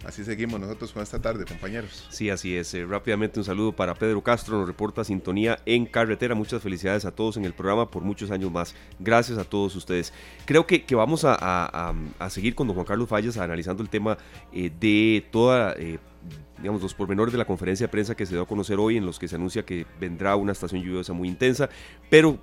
Así seguimos nosotros con esta tarde, compañeros. Sí, así es. Eh, rápidamente un saludo para Pedro Castro, nos reporta sintonía en carretera. Muchas felicidades a todos en el programa por muchos años más. Gracias a todos ustedes. Creo que, vamos a seguir con don Juan Carlos Fallas analizando el tema eh, de toda... eh, digamos, los pormenores de la conferencia de prensa que se dio a conocer hoy, en los que se anuncia que vendrá una estación lluviosa muy intensa, pero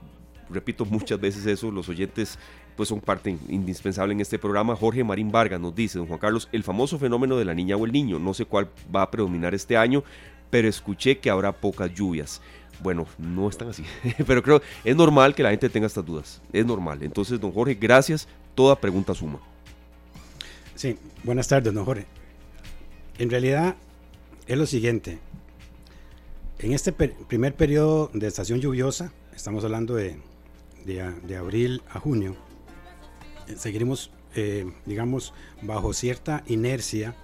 repito muchas veces eso, los oyentes pues son parte indispensable en este programa. Jorge Marín Vargas nos dice, don Juan Carlos, el famoso fenómeno de la niña o el niño, no sé cuál va a predominar este año, pero escuché que habrá pocas lluvias. Bueno, no están así, pero creo es normal que la gente tenga estas dudas, es normal. Entonces, don Jorge, gracias, toda pregunta suma. Sí, buenas tardes, don Jorge. En realidad es lo siguiente. En este primer periodo de estación lluviosa, estamos hablando de, de abril a junio, seguiremos, eh, digamos, bajo cierta inercia,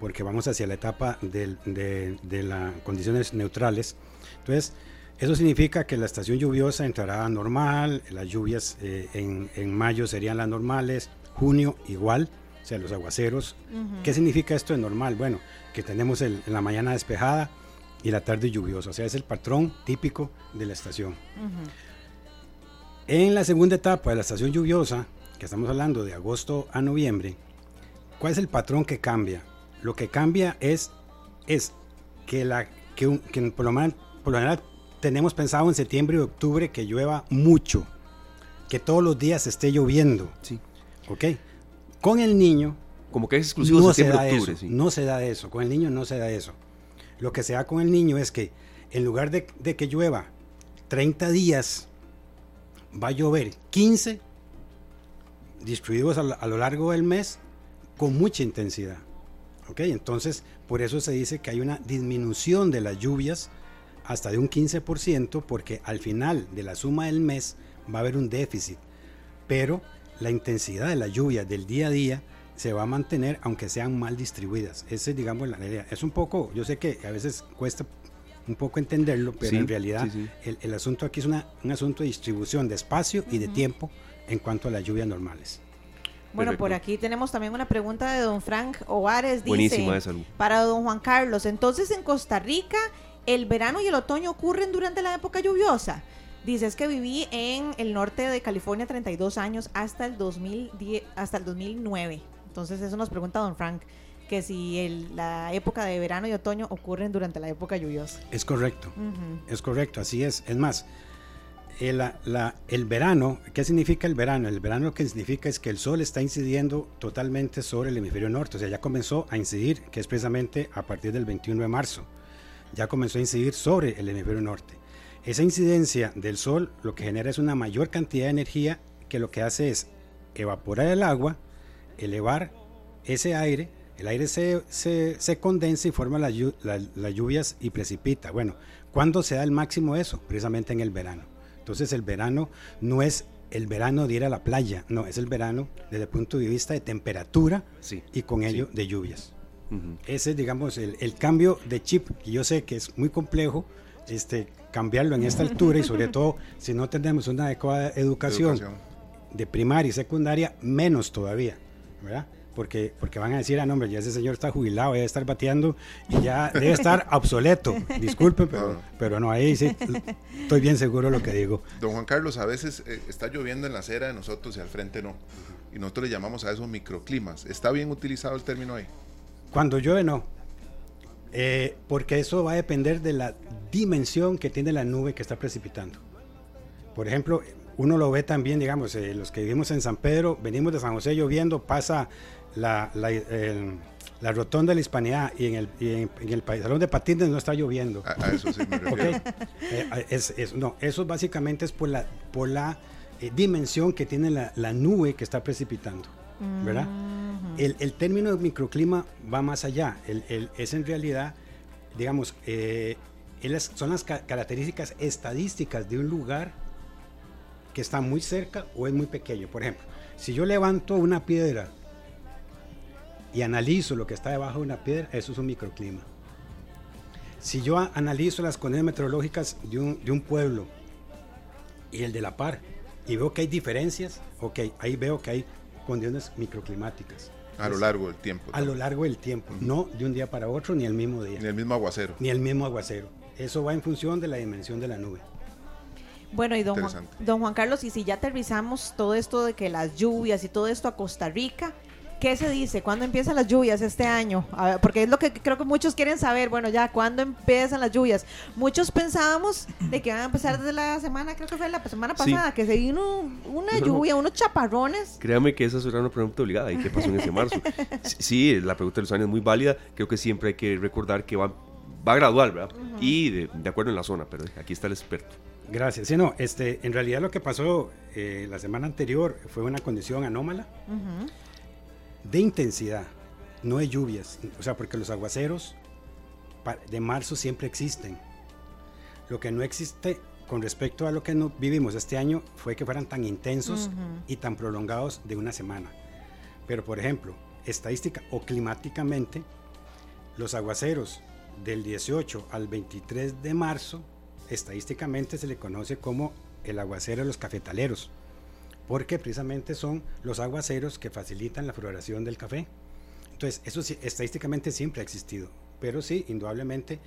porque vamos hacia la etapa del- de, de las condiciones neutrales. Entonces, eso significa que la estación lluviosa entrará normal, las lluvias eh, en, en mayo serían las normales, junio igual, o sea, los aguaceros. ¿Qué significa esto de normal? Bueno, que tenemos el- la mañana despejada y la tarde lluviosa, o sea, es el patrón típico de la estación. En la segunda etapa de la estación lluviosa, que estamos hablando de agosto a noviembre, ¿cuál es el patrón que cambia? Lo que cambia es, es que, la, que, un- que por, lo man- por lo general tenemos pensado en septiembre y octubre que llueva mucho, que todos los días esté lloviendo. Sí. ¿Ok? Con el niño Como que es exclusivo no de se da septiembre-octubre. eso, sí. no se da eso, con el niño no se da eso. Lo que se da con el niño es que en lugar de, de que llueva 30 días, va a llover 15 distribuidos a, lo- a lo largo del mes con mucha intensidad. ¿Ok? Entonces, por eso se dice que hay una disminución de las lluvias hasta de un 15%, porque al final de la suma del mes va a haber un déficit. Pero la intensidad de las lluvias del día a día se va a mantener aunque sean mal distribuidas. Esa es, digamos, la idea. Es un poco, yo sé que a veces cuesta un poco entenderlo, pero Sí, en realidad sí, sí. El, el asunto aquí es una, un asunto de distribución de espacio y de tiempo en cuanto a las lluvias normales. Bueno, Perfecto. por aquí tenemos también una pregunta de don Frank Ovares. Dice, esa. Para don Juan Carlos, entonces en Costa Rica, ¿el verano y el otoño ocurren durante la época lluviosa? Dice, es que viví en el norte de California 32 años hasta el, 2010, hasta el 2009. Entonces eso nos pregunta don Frank, que si el- la época de verano y otoño ocurren durante la época lluviosa. Es correcto. Es correcto, así es. Es más, el, verano, ¿qué significa el verano? El verano lo que significa es que el sol está incidiendo totalmente sobre el hemisferio norte, o sea, ya comenzó a incidir, que es precisamente a partir del 21 de marzo, ya comenzó a incidir sobre el hemisferio norte. Esa incidencia del sol lo que genera es una mayor cantidad de energía que lo que hace es evaporar el agua, elevar ese aire, el aire se, condensa y forma las lluvias y precipita. Bueno, ¿cuándo se da el máximo eso? Precisamente en el verano. Entonces el verano no es el verano de ir a la playa, no, es el verano desde el punto de vista de temperatura y con ello de lluvias. Ese es, digamos, el, el, cambio de chip, que yo sé que es muy complejo este, cambiarlo en esta altura y sobre todo si no tenemos una adecuada educación, de primaria y secundaria, menos todavía, ¿verdad? Porque, porque van a decir, ah, no, hombre, ya ese señor está jubilado, debe estar bateando y ya debe estar obsoleto. Disculpen, pero, pero no, ahí sí, estoy bien seguro de lo que digo. Don Juan Carlos, a veces eh, está lloviendo en la acera de nosotros y al frente no. Y nosotros le llamamos a esos microclimas. ¿Está bien utilizado el término ahí? Cuando llueve, no. Eh, porque eso va a depender de la dimensión que tiene la nube que está precipitando. Por ejemplo, uno lo ve también, digamos, eh, los que vivimos en San Pedro, venimos de San José lloviendo, pasa la, la, rotonda de la Hispanidad y en el, en, el salón de patines no está lloviendo. A, eso sí me refiero. Eh, es, no, eso básicamente es por la, por la dimensión que tiene la, la, nube que está precipitando, ¿verdad? el, término de microclima va más allá. es en realidad, digamos, eh, son las características estadísticas de un lugar que está muy cerca o es muy pequeño. Por ejemplo, si yo levanto una piedra y analizo lo que está debajo de una piedra, eso es un microclima. Si yo analizo las condiciones meteorológicas de un, de un pueblo y el de la par y veo que hay diferencias, ok, ahí veo que hay condiciones microclimáticas. A lo largo del tiempo. A lo largo del tiempo, no de un día para otro ni el mismo día. Ni el mismo aguacero. Ni el mismo aguacero. Eso va en función de la dimensión de la nube. Bueno, y don Juan, don Juan Carlos, y si ya aterrizamos todo esto de que las lluvias y todo esto a Costa Rica, ¿Qué se dice? ¿Cuándo empiezan las lluvias este año? porque es lo que creo que muchos quieren saber. Bueno, ya, ¿cuándo empiezan las lluvias? Muchos pensábamos de que van a empezar desde la semana, creo que fue la semana pasada, que se vino una lluvia, unos chaparrones. Créame que esa es una pregunta obligada. ¿Y qué pasó en ese marzo? sí, la pregunta de los años es muy válida. Creo que siempre hay que recordar que va, va gradual, ¿verdad? Y de, acuerdo en la zona, pero aquí está el experto. Gracias. Sí, no, este, en realidad lo que pasó eh, la semana anterior fue una condición anómala de intensidad, no de lluvias. O sea, porque los aguaceros de marzo siempre existen. Lo que no existe con respecto a lo que no vivimos este año fue que fueran tan intensos y tan prolongados de una semana. Pero, por ejemplo, estadística o climáticamente, los aguaceros del 18 al 23 de marzo, estadísticamente se le conoce como el aguacero de los cafetaleros porque precisamente son los aguaceros que facilitan la floración del café. Entonces, eso estadísticamente siempre ha existido, pero sí, indudablemente,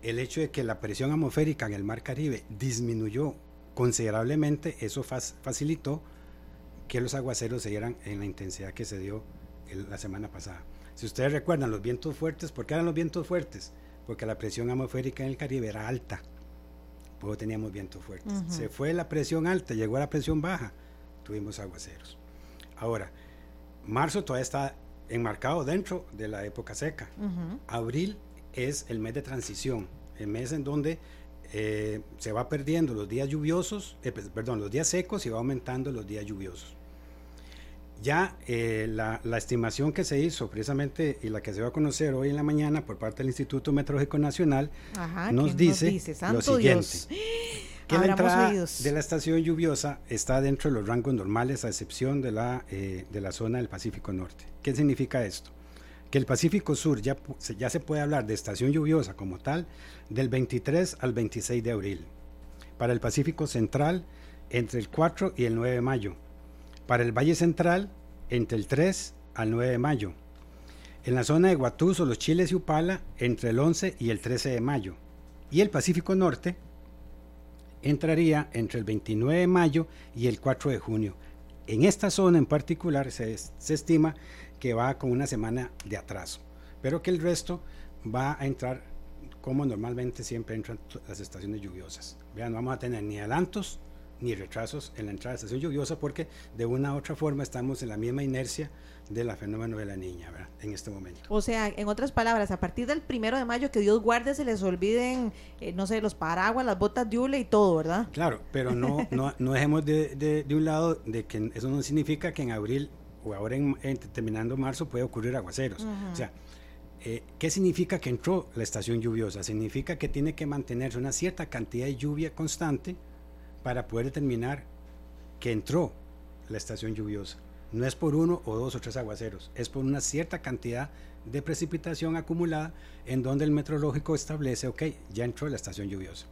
el hecho de que la presión atmosférica en el Mar Caribe disminuyó considerablemente, eso facilitó que los aguaceros se dieran en la intensidad que se dio la semana pasada. Si ustedes recuerdan los vientos fuertes, ¿por qué eran los vientos fuertes? Porque la presión atmosférica en el Caribe era alta, luego teníamos vientos fuertes. Se fue la presión alta, llegó a la presión baja, tuvimos aguaceros. Ahora, marzo todavía está enmarcado dentro de la época seca. Abril es el mes de transición, el mes en donde eh, se va perdiendo los días lluviosos, eh, perdón, los días secos y va aumentando los días lluviosos. Ya eh, la, estimación que se hizo precisamente y la que se va a conocer hoy en la mañana por parte del Instituto Meteorológico Nacional nos, dice lo siguiente que la entrada de la estación lluviosa está dentro de los rangos normales a excepción de la, eh, de la zona del Pacífico Norte. ¿Qué significa esto? Que el Pacífico Sur ya, ya se puede hablar de estación lluviosa como tal del 23 al 26 de abril. Para el Pacífico Central entre el 4 y el 9 de mayo. Para el Valle Central entre el 3 al 9 de mayo. En la zona de Guatuso, los Chiles y Upala entre el 11 y el 13 de mayo. Y el Pacífico Norte entraría entre el 29 de mayo y el 4 de junio. En esta zona en particular se, estima que va con una semana de atraso, pero que el resto va a entrar como normalmente siempre entran las estaciones lluviosas. Vean, no vamos a tener ni adelantos ni retrasos en la entrada de estación lluviosa porque de una u otra forma estamos en la misma inercia de la fenómeno de la niña ¿verdad? en este momento. O sea, en otras palabras, a partir del primero de mayo, que Dios guarde, se les olviden, eh, no sé, los paraguas, las botas de hule y todo, ¿verdad? Claro, pero no, no, no dejemos de, de, de un lado de que eso no significa que en abril o ahora en, en terminando marzo puede ocurrir aguaceros. O sea, eh, ¿qué significa que entró la estación lluviosa? Significa que tiene que mantenerse una cierta cantidad de lluvia constante para poder determinar que entró la estación lluviosa. No es por uno o dos o tres aguaceros, es por una cierta cantidad de precipitación acumulada en donde el meteorológico establece, ok, ya entró la estación lluviosa.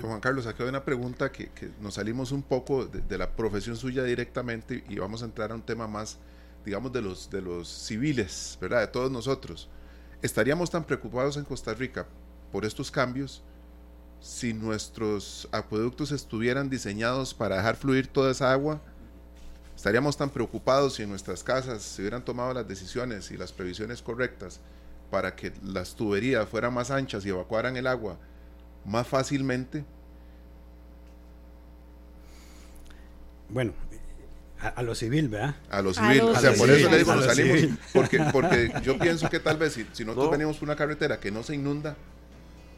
Juan Carlos, aquí hay una pregunta que, que nos salimos un poco de, de la profesión suya directamente y vamos a entrar a un tema más, digamos, de los, de los civiles, ¿verdad? De todos nosotros. ¿Estaríamos tan preocupados en Costa Rica por estos cambios si nuestros acueductos estuvieran diseñados para dejar fluir toda esa agua? ¿Estaríamos tan preocupados si en nuestras casas se hubieran tomado las decisiones y las previsiones correctas para que las tuberías fueran más anchas y evacuaran el agua más fácilmente? Bueno, a, a lo civil, ¿verdad? A lo A civil, lo o sea, por civil. eso le digo, nos salimos, civil. porque, porque yo pienso que tal vez si, si nosotros No. venimos por una carretera que no se inunda,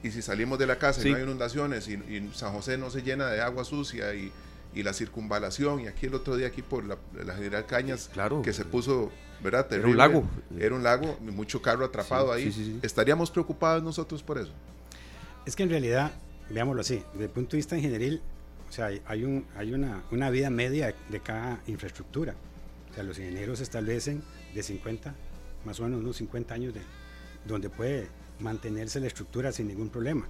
y si salimos de la casa Sí. y no hay inundaciones, y, y San José no se llena de agua sucia, y, y la circunvalación, y aquí el otro día, aquí por la, la General Cañas, Claro. que se puso, ¿verdad? Era un Terrible. lago. Era un lago, mucho carro atrapado Sí, ahí. sí, sí, sí. ¿Estaríamos preocupados nosotros por eso? Es que en realidad, veámoslo así, desde el punto de vista ingenieril, o sea, hay, hay un, hay una, una vida media de cada infraestructura. O sea, los ingenieros establecen de 50, más o menos unos 50 años de donde puede mantenerse la estructura sin ningún problema.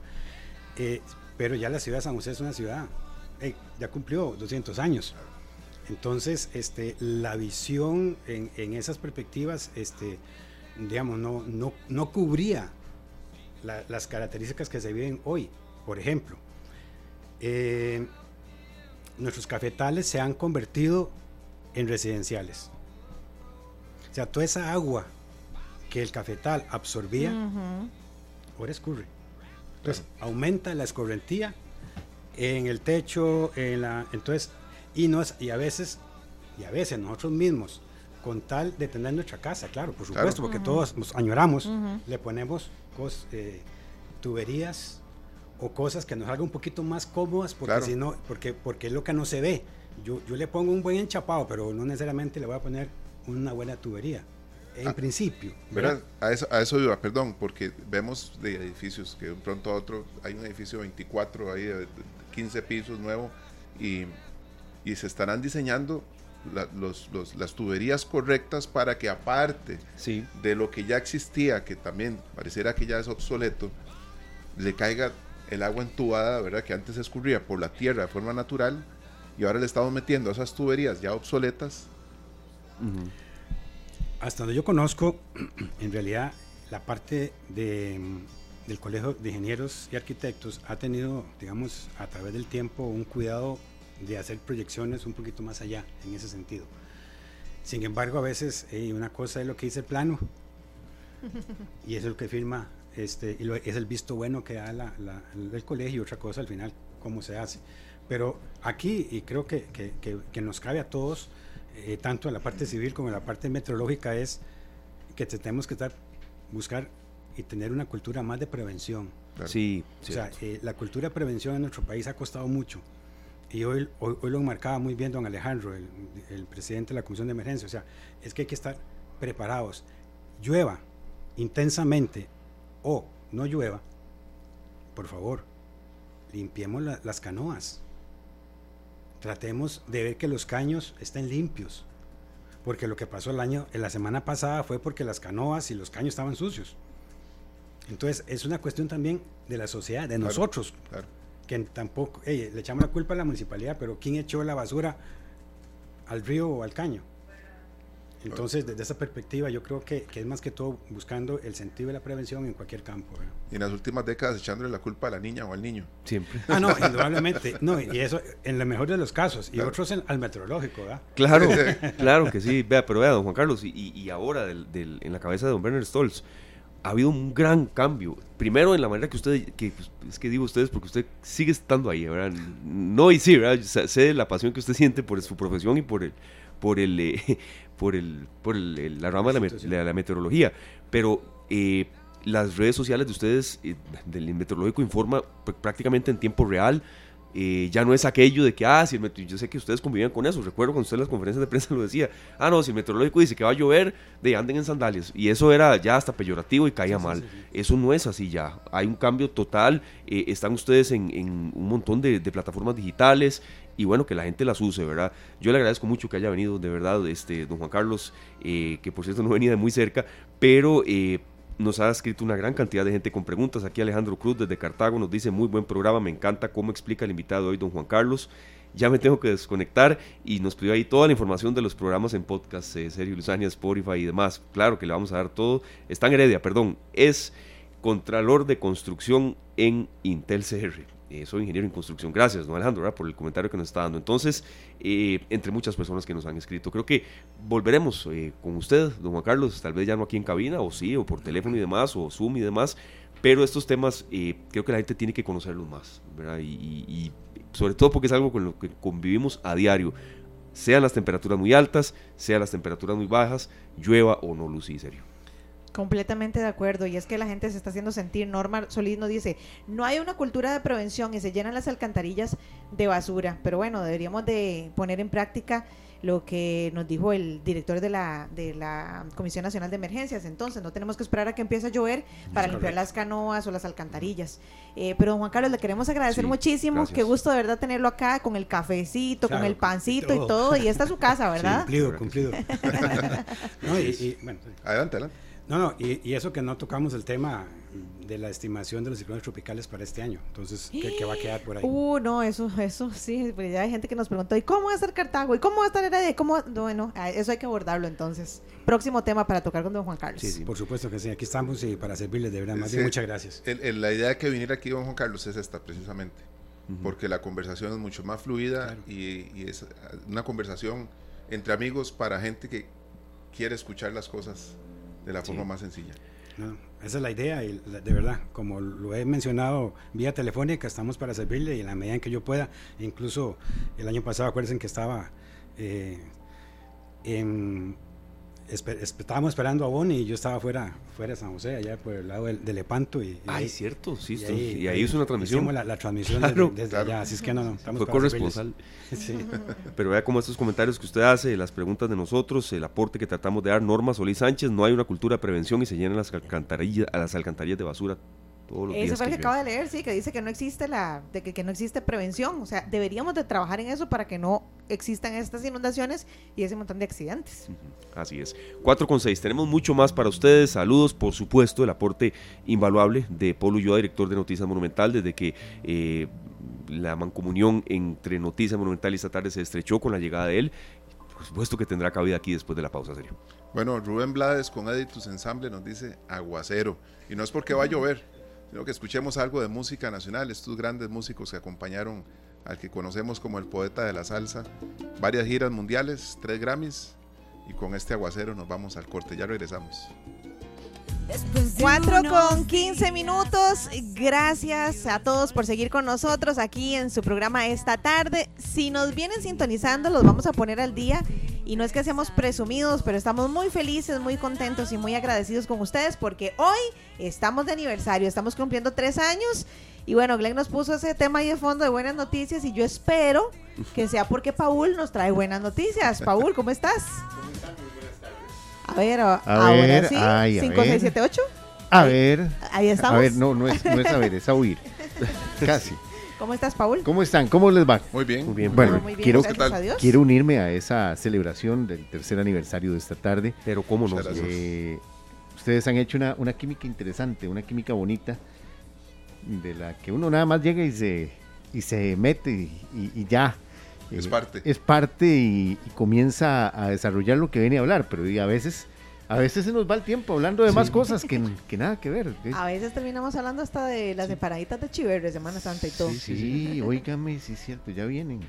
Eh, pero ya la ciudad de San José es una ciudad, ya cumplió 200 años. Entonces, este, la visión en, en esas perspectivas, este, digamos, no, no, no cubría la- las características que se viven hoy. Por ejemplo, eh, nuestros cafetales se han convertido en residenciales. O sea, toda esa agua que el cafetal absorbía, ahora escurre. Entonces, aumenta la escorrentía en el techo, en la, entonces, y, no es- y a veces, y a veces nosotros mismos, con tal de tener nuestra casa, claro, por Claro. supuesto, porque todos nos añoramos, Ujú. le ponemos cos- eh, tuberías o cosas que nos hagan un poquito más cómodas, porque Claro. si no, porque, porque es lo que no se ve. Yo, yo le pongo un buen enchapado, pero no necesariamente le voy a poner una buena tubería. En Ah, principio. ¿Verdad? A eso, a eso iba, perdón, porque vemos de edificios que de un pronto a otro hay un edificio 24 ahí de, de 15 pisos nuevo y, y se estarán diseñando la- los- los- las tuberías correctas para que aparte Sí. de lo que ya existía, que también pareciera que ya es obsoleto, le caiga el agua entubada, ¿verdad? Que antes escurría por la tierra de forma natural y ahora le estamos metiendo esas tuberías ya obsoletas. Hasta donde yo conozco, en realidad la parte de, del Colegio de Ingenieros y Arquitectos ha tenido, digamos, a través del tiempo un cuidado de hacer proyecciones un poquito más allá en ese sentido. Sin embargo, a veces eh, una cosa es lo que dice el plano y eso es lo que firma, este, y lo- es el visto bueno que da la, la- el colegio y otra cosa al final cómo se hace. Pero aquí, y creo que, que- que- que nos cabe a todos, eh, tanto en la parte civil como en la parte meteorológica, es que tenemos que estar, buscar y tener una cultura más de prevención. Claro. Sí, O sea, eh, la cultura de prevención en nuestro país ha costado mucho. Y hoy, hoy, hoy lo enmarcaba muy bien don Alejandro, el, el presidente de la Comisión de Emergencia. O sea, es que hay que estar preparados. Llueva intensamente o no llueva, por favor, limpiemos la- las canoas. Tratemos de ver que los caños estén limpios. Porque lo que pasó el año, en la semana pasada fue porque las canoas y los caños estaban sucios. Entonces, es una cuestión también de la sociedad, de Claro, nosotros, claro. que tampoco, ey, le echamos la culpa a la municipalidad, pero ¿quién echó la basura al río o al caño? Entonces, desde esa perspectiva, yo creo que, que es más que todo buscando el sentido de la prevención en cualquier campo. ¿verdad? Y en las últimas décadas echándole la culpa a la niña o al niño. Siempre. Ah, no, indudablemente. No, y eso en el mejor de los casos, y Claro. otros en- al meteorológico, ¿verdad? Claro, claro que sí. Vea, pero vea, don Juan Carlos, y, y ahora del- del- en la cabeza de don Bernard Stolz, ha habido un gran cambio. Primero en la manera que usted, que pues, es que digo ustedes porque usted sigue estando ahí, ¿verdad? No y sí, ¿verdad? Sé la pasión que usted siente por su profesión y por el, por el, eh, por el, por el, la rama de la, la, meteorología. Pero eh, las redes sociales de ustedes, eh, del Meteorológico Informa prácticamente en tiempo real. Eh, ya no es aquello de que, ah, si el yo sé que ustedes convivían con eso, recuerdo cuando usted en las conferencias de prensa lo decía, ah, no, si el meteorológico dice que va a llover, de anden en sandalias, y eso era ya hasta peyorativo y caía mal, eso no es así ya, hay un cambio total, eh, están ustedes en, un montón de, plataformas digitales, y bueno, que la gente las use, ¿verdad? Yo le agradezco mucho que haya venido, de verdad, este, don Juan Carlos, que por cierto no venía de muy cerca, pero nos ha escrito una gran cantidad de gente con preguntas. Aquí Alejandro Cruz desde Cartago nos dice, muy buen programa, me encanta cómo explica el invitado hoy, don Juan Carlos. Ya me tengo que desconectar y nos pidió ahí toda la información de los programas en podcast, eh, Serio Luzania, Spotify y demás. Claro que le vamos a dar todo. Está en Heredia, perdón. Es Contralor de Construcción en Intel CR. Eh, soy ingeniero en construcción. Gracias, don Alejandro, por el comentario que nos está dando. Entonces, eh, entre muchas personas que nos han escrito, creo que volveremos eh, con usted, don Juan Carlos, tal vez ya no aquí en cabina, o sí, o por teléfono y demás, o Zoom y demás, pero estos temas creo que la gente tiene que conocerlos más, ¿verdad? Y, sobre todo porque es algo con lo que convivimos a diario, sean las temperaturas muy altas, sean las temperaturas muy bajas, llueva o no, Lucy, serio. Completamente de acuerdo, y es que la gente se está haciendo sentir. Norma Solís nos dice, no hay una cultura de prevención y se llenan las alcantarillas de basura, pero bueno, deberíamos de poner en práctica lo que nos dijo el director de la, de la Comisión Nacional de Emergencias. Entonces, no tenemos que esperar a que empiece a llover para limpiar las canoas o las alcantarillas. Eh, pero, Juan Carlos, le queremos agradecer muchísimo. Qué gusto de verdad tenerlo acá con el cafecito, con el pancito y todo. y esta es su casa, ¿verdad? cumplido, cumplido. adelante, adelante. No, no, y, eso que no tocamos el tema de la estimación de los ciclones tropicales para este año. Entonces, ¿qué, va a quedar por ahí? Uh, no, eso, eso sí, pues ya hay gente que nos preguntó, ¿y cómo va a estar Cartago? ¿Y cómo va a estar Heredia? ¿Cómo? Bueno, eso hay que abordarlo entonces. Próximo tema para tocar con don Juan Carlos. Sí, sí. Por supuesto que sí, aquí estamos y para servirles, de verdad. Más bien, muchas gracias. la idea de que viniera aquí don Juan Carlos es esta, precisamente. Porque la conversación es mucho más fluida y, y es una conversación entre amigos para gente que quiere escuchar las cosas de la forma más sencilla. esa es la idea y de verdad, como lo he mencionado vía telefónica, estamos para servirle y en la medida en que yo pueda, incluso el año pasado acuérdense que estaba eh, en estábamos esperando a Bonnie y yo estaba fuera, fuera de San José, allá por el lado del, Lepanto. Y, Ay, cierto, sí, y ahí, y ahí hizo una transmisión. Hicimos la, transmisión desde, allá, así es que no, no. Fue corresponsal. sí. Pero vea cómo estos comentarios que usted hace, las preguntas de nosotros, el aporte que tratamos de dar, Norma Solís Sánchez, no hay una cultura de prevención y se llenan las alcantarillas, las alcantarillas de basura eso fue el que, acaba de leer, sí, que dice que no existe la, de que, no existe prevención. O sea, deberíamos de trabajar en eso para que no existan estas inundaciones y ese montón de accidentes. Así es. 4 con 6. Tenemos mucho más para ustedes. Saludos, por supuesto, el aporte invaluable de Polo Ulloa, director de Noticias Monumental, desde que eh, la mancomunión entre Noticias Monumental y esta tarde se estrechó con la llegada de él. Por supuesto que tendrá cabida aquí después de la pausa, serio. Bueno, Rubén Blades con Editus Ensamble nos dice aguacero. Y no es porque va a llover, sino que escuchemos algo de música nacional, estos grandes músicos que acompañaron al que conocemos como el poeta de la salsa, varias giras mundiales, tres Grammys, y con este aguacero nos vamos al corte, ya regresamos. 4 con 15 minutos. Gracias a todos por seguir con nosotros aquí en su programa esta tarde. Si nos vienen sintonizando, los vamos a poner al día. Y no es que seamos presumidos, pero estamos muy felices, muy contentos y muy agradecidos con ustedes porque hoy estamos de aniversario, estamos cumpliendo tres años. Y bueno, Glenn nos puso ese tema ahí de fondo de buenas noticias y yo espero que sea porque Paul nos trae buenas noticias. Paul, ¿cómo estás? A ver, a ahora ver, sí. Ay, a 5, 6, 7, 8. A ver. Ahí estamos. A ver, no, no es, no es a ver, es a huir. Casi. ¿Cómo estás, Paul? ¿Cómo están? ¿Cómo les va? Muy bien. Muy bien. Bueno, muy bien, quiero, quiero unirme a esa celebración del tercer aniversario de esta tarde. Pero ¿cómo no? Eh, ustedes han hecho una, una química interesante, una química bonita, de la que uno nada más llega y se, y se mete y, y ya. Es parte. Es parte y, comienza a desarrollar lo que viene a hablar, pero a veces... A veces se nos va el tiempo hablando de más cosas que, que, nada que ver. A veces terminamos hablando hasta de las separaditas de Chiver de Semana Santa y todo. Sí, sí, sí, oígame, sí es cierto, ya vienen.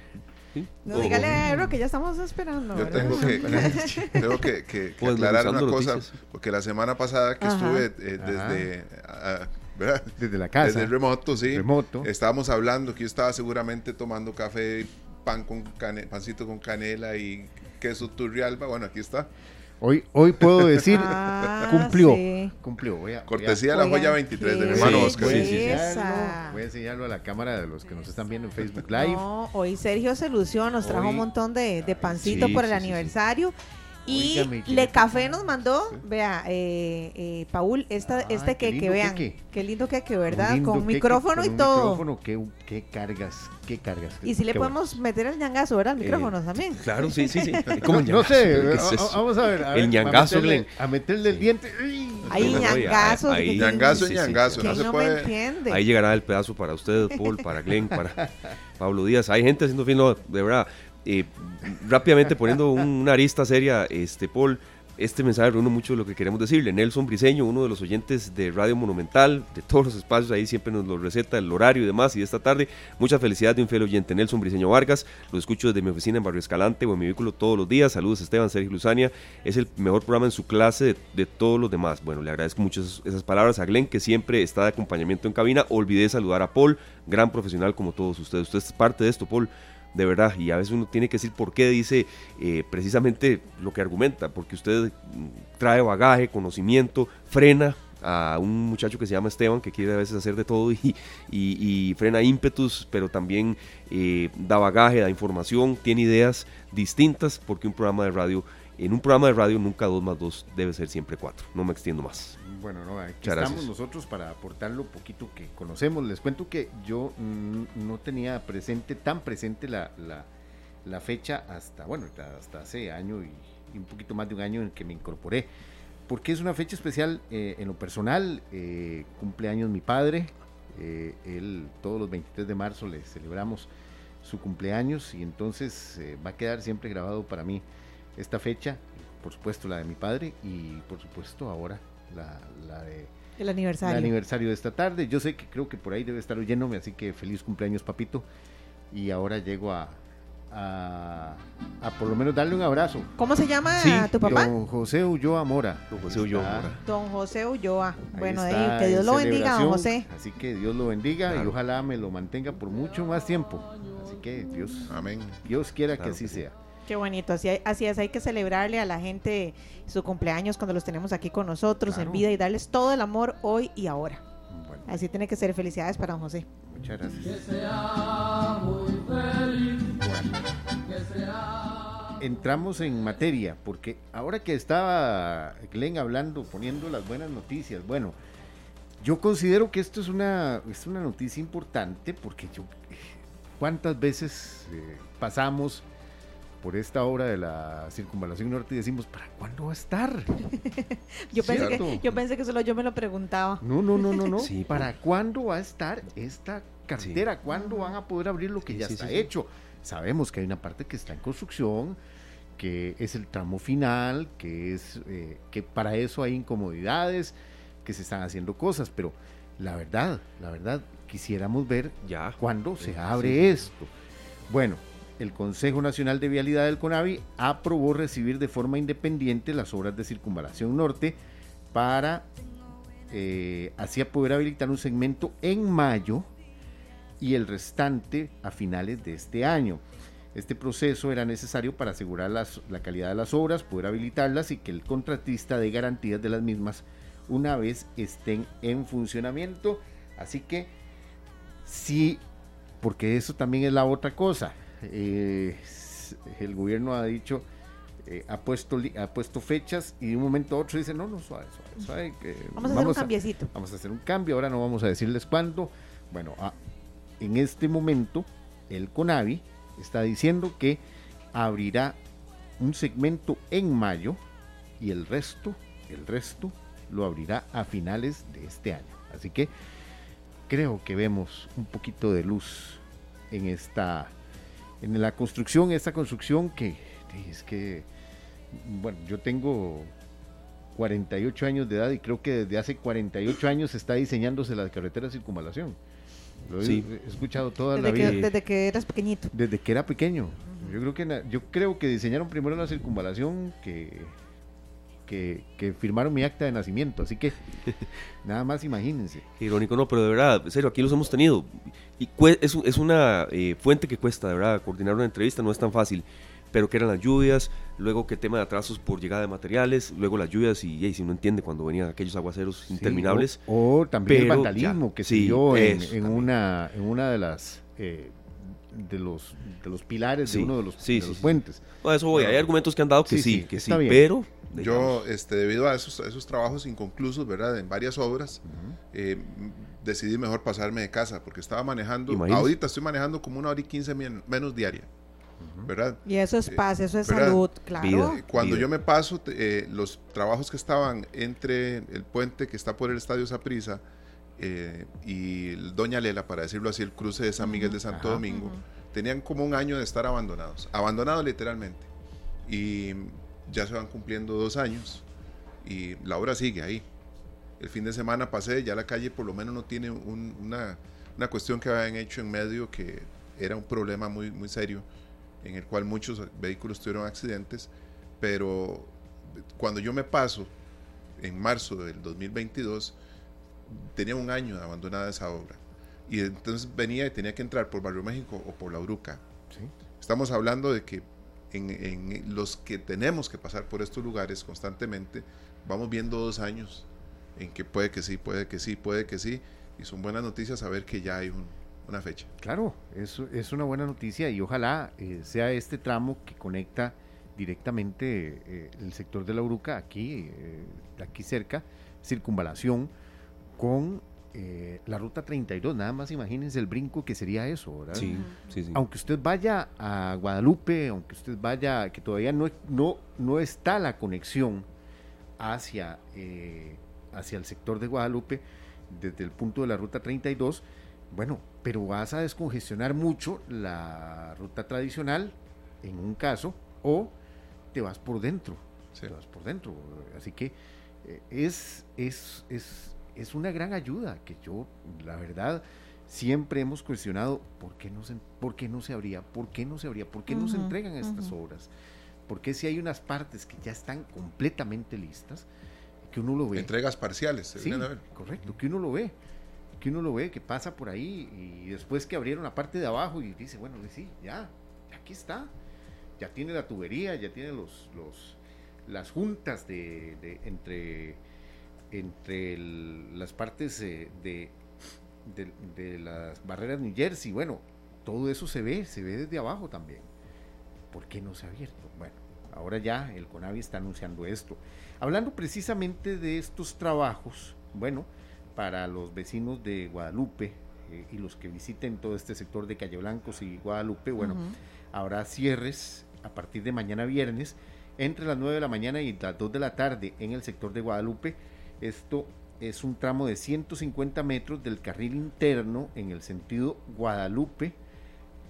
No, Oh. dígale a Ebro que ya estamos esperando. Yo tengo que, tengo que, que- que Pues, aclarar una cosa, noticias. porque la semana pasada que Ajá. estuve eh, desde, ah, ¿verdad? Desde la casa. desde remoto, sí, Remoto. estábamos hablando que yo estaba seguramente tomando café, pan con cane- pancito con canela y queso turrialba. Bueno, aquí está. Hoy, hoy puedo decir, Ah, cumplió. sí. Cumplió. Voy a, voy a- Cortesía de la joya 23 de mi hermano Sí, Oscar. voy a Sí, sí, sí. enseñarlo, voy a enseñarlo a la cámara de los que nos están viendo en Facebook Live. No, hoy Sergio se lució, nos trajo Hoy- un montón de, de pancito Sí, por el sí, sí, sí. aniversario. Y Le. Café nos mandó, vea, eh, eh, Paul, esta, Ah, este qué que, vean. queque. Qué lindo que Un ¿verdad? lindo Con queque, micrófono con y todo. Micrófono, qué, qué cargas, qué cargas. Y si le podemos meter el ñangazo, ¿verdad? Al Eh, micrófono también. Claro, sí, sí, sí. ¿Cómo No, sé, ¿Qué es a- a- eso? vamos a ver. a El ver, ñangazo, a meterle, Glenn. a meterle el diente. ¡Ay! Ahí ñangazo. ahí- Ñangazo y ñangazo, no ¿Quién se puede. entiende? Ahí llegará el pedazo para usted, Paul, para Glenn, para Pablo Díaz. Hay gente haciendo fin, no, de verdad. Eh, rápidamente poniendo un- una arista seria, este Paul, este mensaje reúne mucho de lo que queremos decirle. Nelson Briseño, uno de los oyentes de Radio Monumental, de todos los espacios, ahí siempre nos lo receta el horario y demás. Y de esta tarde, muchas felicidades de un fiel oyente, Nelson Briseño Vargas. Lo escucho desde mi oficina en Barrio Escalante o en mi vehículo todos los días. Saludos, Esteban, Sergio Luzania. Es el mejor programa en su clase de, de todos los demás. Bueno, le agradezco mucho esas, esas palabras a Glenn, que siempre está de acompañamiento en cabina. Olvidé saludar a Paul, gran profesional como todos ustedes. Usted es parte de esto, Paul de verdad, y a veces uno tiene que decir por qué dice eh, precisamente lo que argumenta, porque usted mm, trae bagaje, conocimiento, frena a un muchacho que se llama Esteban, que quiere a veces hacer de todo y, y- frena ímpetus, pero también eh, da bagaje, da información, tiene ideas distintas, porque un programa de radio, en un programa de radio nunca dos más dos debe ser siempre cuatro, no me extiendo más. Bueno, no, aquí Muchas estamos gracias. nosotros para aportar lo poquito que conocemos. Les cuento que yo no tenía presente, tan presente la, la, la fecha hasta, bueno, hasta- hace año y, y un poquito más de un año en que me incorporé. Porque es una fecha especial eh, en lo personal, eh, cumpleaños mi padre, eh, él todos los 23 de marzo le celebramos su cumpleaños y entonces eh, va a quedar siempre grabado para mí esta fecha, por supuesto la de mi padre y por supuesto ahora la, la de El el aniversario. aniversario de esta tarde. Yo sé que creo que por ahí debe estar oyéndome, así que feliz cumpleaños papito y ahora llego a, a, a por lo menos darle un abrazo. ¿Cómo se llama Sí, tu papá? Don José Ulloa Mora. Don José Ulloa Mora. Don José Ulloa. Bueno, está que Dios lo bendiga, don José. Así que Dios lo bendiga y ojalá me lo mantenga por mucho más tiempo. Así que Dios, Amén. Dios quiera Claro que así que sí. sea. Qué bonito, así, así es, hay que celebrarle a la gente su cumpleaños cuando los tenemos aquí con nosotros en vida y darles todo el amor hoy y ahora. Bueno, Así tiene que ser. Felicidades para don José. muchas gracias. Entramos en materia, porque ahora que estaba Glenn hablando, poniendo las buenas noticias, bueno, yo considero que esto es una, es una noticia importante porque yo, ¿cuántas veces eh, pasamos por esta obra de la circunvalación norte y decimos, ¿para cuándo va a estar? Yo pensé, que, yo pensé que solo yo me lo preguntaba. No, no, no, no, no. Sí, ¿Para cuándo va a estar esta carretera? ¿Cuándo van a poder abrir lo que Sí, ya sí, está sí, sí. hecho? Sabemos que hay una parte que está en construcción, que es el tramo final, que es eh, que para eso hay incomodidades, que se están haciendo cosas, pero la verdad, la verdad, quisiéramos ver Ya. cuándo Sí, se sí, abre sí. esto. Bueno, el Consejo Nacional de Vialidad del CONAVI aprobó recibir de forma independiente las obras de circunvalación norte para eh, así poder habilitar un segmento en mayo y el restante a finales de este año. Este proceso era necesario para asegurar la calidad de las obras, poder habilitarlas y que el contratista dé garantías de las mismas una vez estén en funcionamiento. Así que sí, porque eso también es la otra cosa. Eh, el gobierno ha dicho, eh, ha, puesto, ha puesto fechas y de un momento a otro dice, no, no, suave, suave, suave, que Vamos a hacer un cambiecito. Vamos a hacer un cambio, ahora no vamos a decirles cuándo. Bueno, ah, en este momento el CONAVI está diciendo que abrirá un segmento en mayo y el resto, el resto lo abrirá a finales de este año. Así que creo que vemos un poquito de luz en esta en la construcción, esta construcción que es que bueno, yo tengo 48 años de edad y creo que desde hace 48 años está diseñándose la carretera de circunvalación. Lo he- Sí. escuchado toda Desde la vida. que, desde que eras pequeñito. Desde que era pequeño. Yo creo que na- yo creo que diseñaron primero la circunvalación que, que, que firmaron mi acta de nacimiento. Así que nada más imagínense. Qué irónico, no, pero de verdad, en serio, aquí los hemos tenido. Y es, un- es una eh, fuente que cuesta, de verdad, coordinar una entrevista no es tan fácil. Pero que eran las lluvias, luego que tema de atrasos por llegada de materiales, luego las lluvias y, si no entiende cuando venían aquellos aguaceros Sí, interminables. O, o también Pero el vandalismo ya, que sí, se dio en, una, en una de las eh, de los de los pilares Sí, de uno de los, sí, de sí, los sí. puentes. No, a eso voy, hay argumentos que han dado que Sí, sí, sí, que sí, está pero... Yo, digamos, este, debido a esos, esos trabajos inconclusos, ¿verdad? En varias obras, eh, m- decidí mejor pasarme de casa porque estaba manejando, Imagínese. ahorita estoy manejando como una hora y quince men- menos diaria, ¿verdad? Y eso es paz, eso es ¿verdad? salud, claro. Vida. Eh, Cuando Vida. yo me paso, eh, los trabajos que estaban entre el puente que está por el Estadio Saprissa eh, y Doña Lela, para decirlo así, el cruce de San Miguel de Santo Ajá. Domingo, tenían como un año de estar abandonados, abandonados literalmente. Y ya se van cumpliendo dos años y la obra sigue ahí. El fin de semana pasé, ya la calle por lo menos no tiene un- una, una cuestión que habían hecho en medio que era un problema muy, muy serio, en el cual muchos vehículos tuvieron accidentes, pero cuando yo me paso, en marzo del 2022, tenía un año abandonada esa obra. Y entonces venía y tenía que entrar por Barrio México o por La Uruca. Sí. Estamos hablando de que en, en los que tenemos que pasar por estos lugares constantemente, vamos viendo dos años en que puede que sí, puede que sí, puede que sí. Y son buenas noticias saber que ya hay un- una fecha. Claro, eso es una buena noticia y ojalá eh, sea este tramo que conecta directamente eh, el sector de la Uruca aquí, eh, aquí cerca, circunvalación, con eh, la ruta 32. Nada más imagínense el brinco que sería eso, ¿verdad? sí, sí, sí. Aunque usted vaya a Guadalupe, aunque usted vaya, que todavía no, no, no está la conexión hacia, eh, hacia el sector de Guadalupe, desde el punto de la ruta 32, bueno, pero vas a descongestionar mucho la ruta tradicional, en un caso, o te vas por dentro, Sí. te vas por dentro. Así que eh, es, es, es, es una gran ayuda que yo, la verdad, siempre hemos cuestionado por qué no se, por qué no se habría, por qué no se habría, por qué no se entregan estas obras, porque si hay unas partes que ya están completamente listas, que uno lo ve. Entregas parciales. se Sí, vienen a ver. correcto, que uno lo ve, que uno lo ve, que pasa por ahí y después que abrieron la parte de abajo y dice, bueno, sí, ya, aquí está, ya tiene la tubería, ya tiene los, los las juntas de, de- entre, entre el- las partes eh, de, de, de las barreras New Jersey, bueno, todo eso se ve, se ve desde abajo también. ¿Por qué no se ha abierto? Bueno, ahora ya el CONAVI está anunciando esto. Hablando precisamente de estos trabajos, bueno, para los vecinos de Guadalupe eh, y los que visiten todo este sector de Calle Blancos y Guadalupe, bueno, habrá cierres a partir de mañana viernes entre las 9 de la mañana y las 2 de la tarde en el sector de Guadalupe. Esto es un tramo de 150 metros del carril interno en el sentido Guadalupe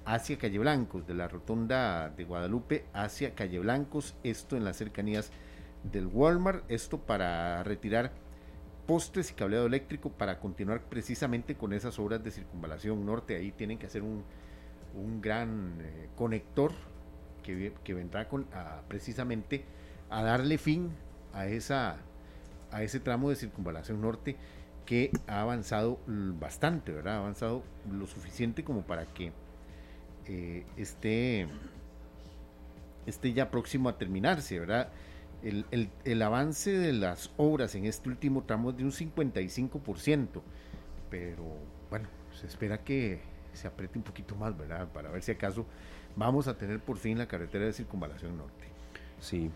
hacia Calle Blancos, de la rotonda de Guadalupe hacia Calle Blancos, esto en las cercanías del Walmart, esto para retirar postes y cableado eléctrico para continuar precisamente con esas obras de circunvalación norte. Ahí tienen que hacer un, un gran eh, conector que, que vendrá con, precisamente a darle fin a, esa, a ese tramo de circunvalación norte que ha avanzado bastante, ¿verdad? Ha avanzado lo suficiente como para que eh, esté, esté ya próximo a terminarse, ¿verdad? El, el- el avance de las obras en este último tramo es de un 55%, pero bueno, se espera que se apriete un poquito más, ¿verdad? Para ver si acaso vamos a tener por fin la carretera de circunvalación norte. Sí,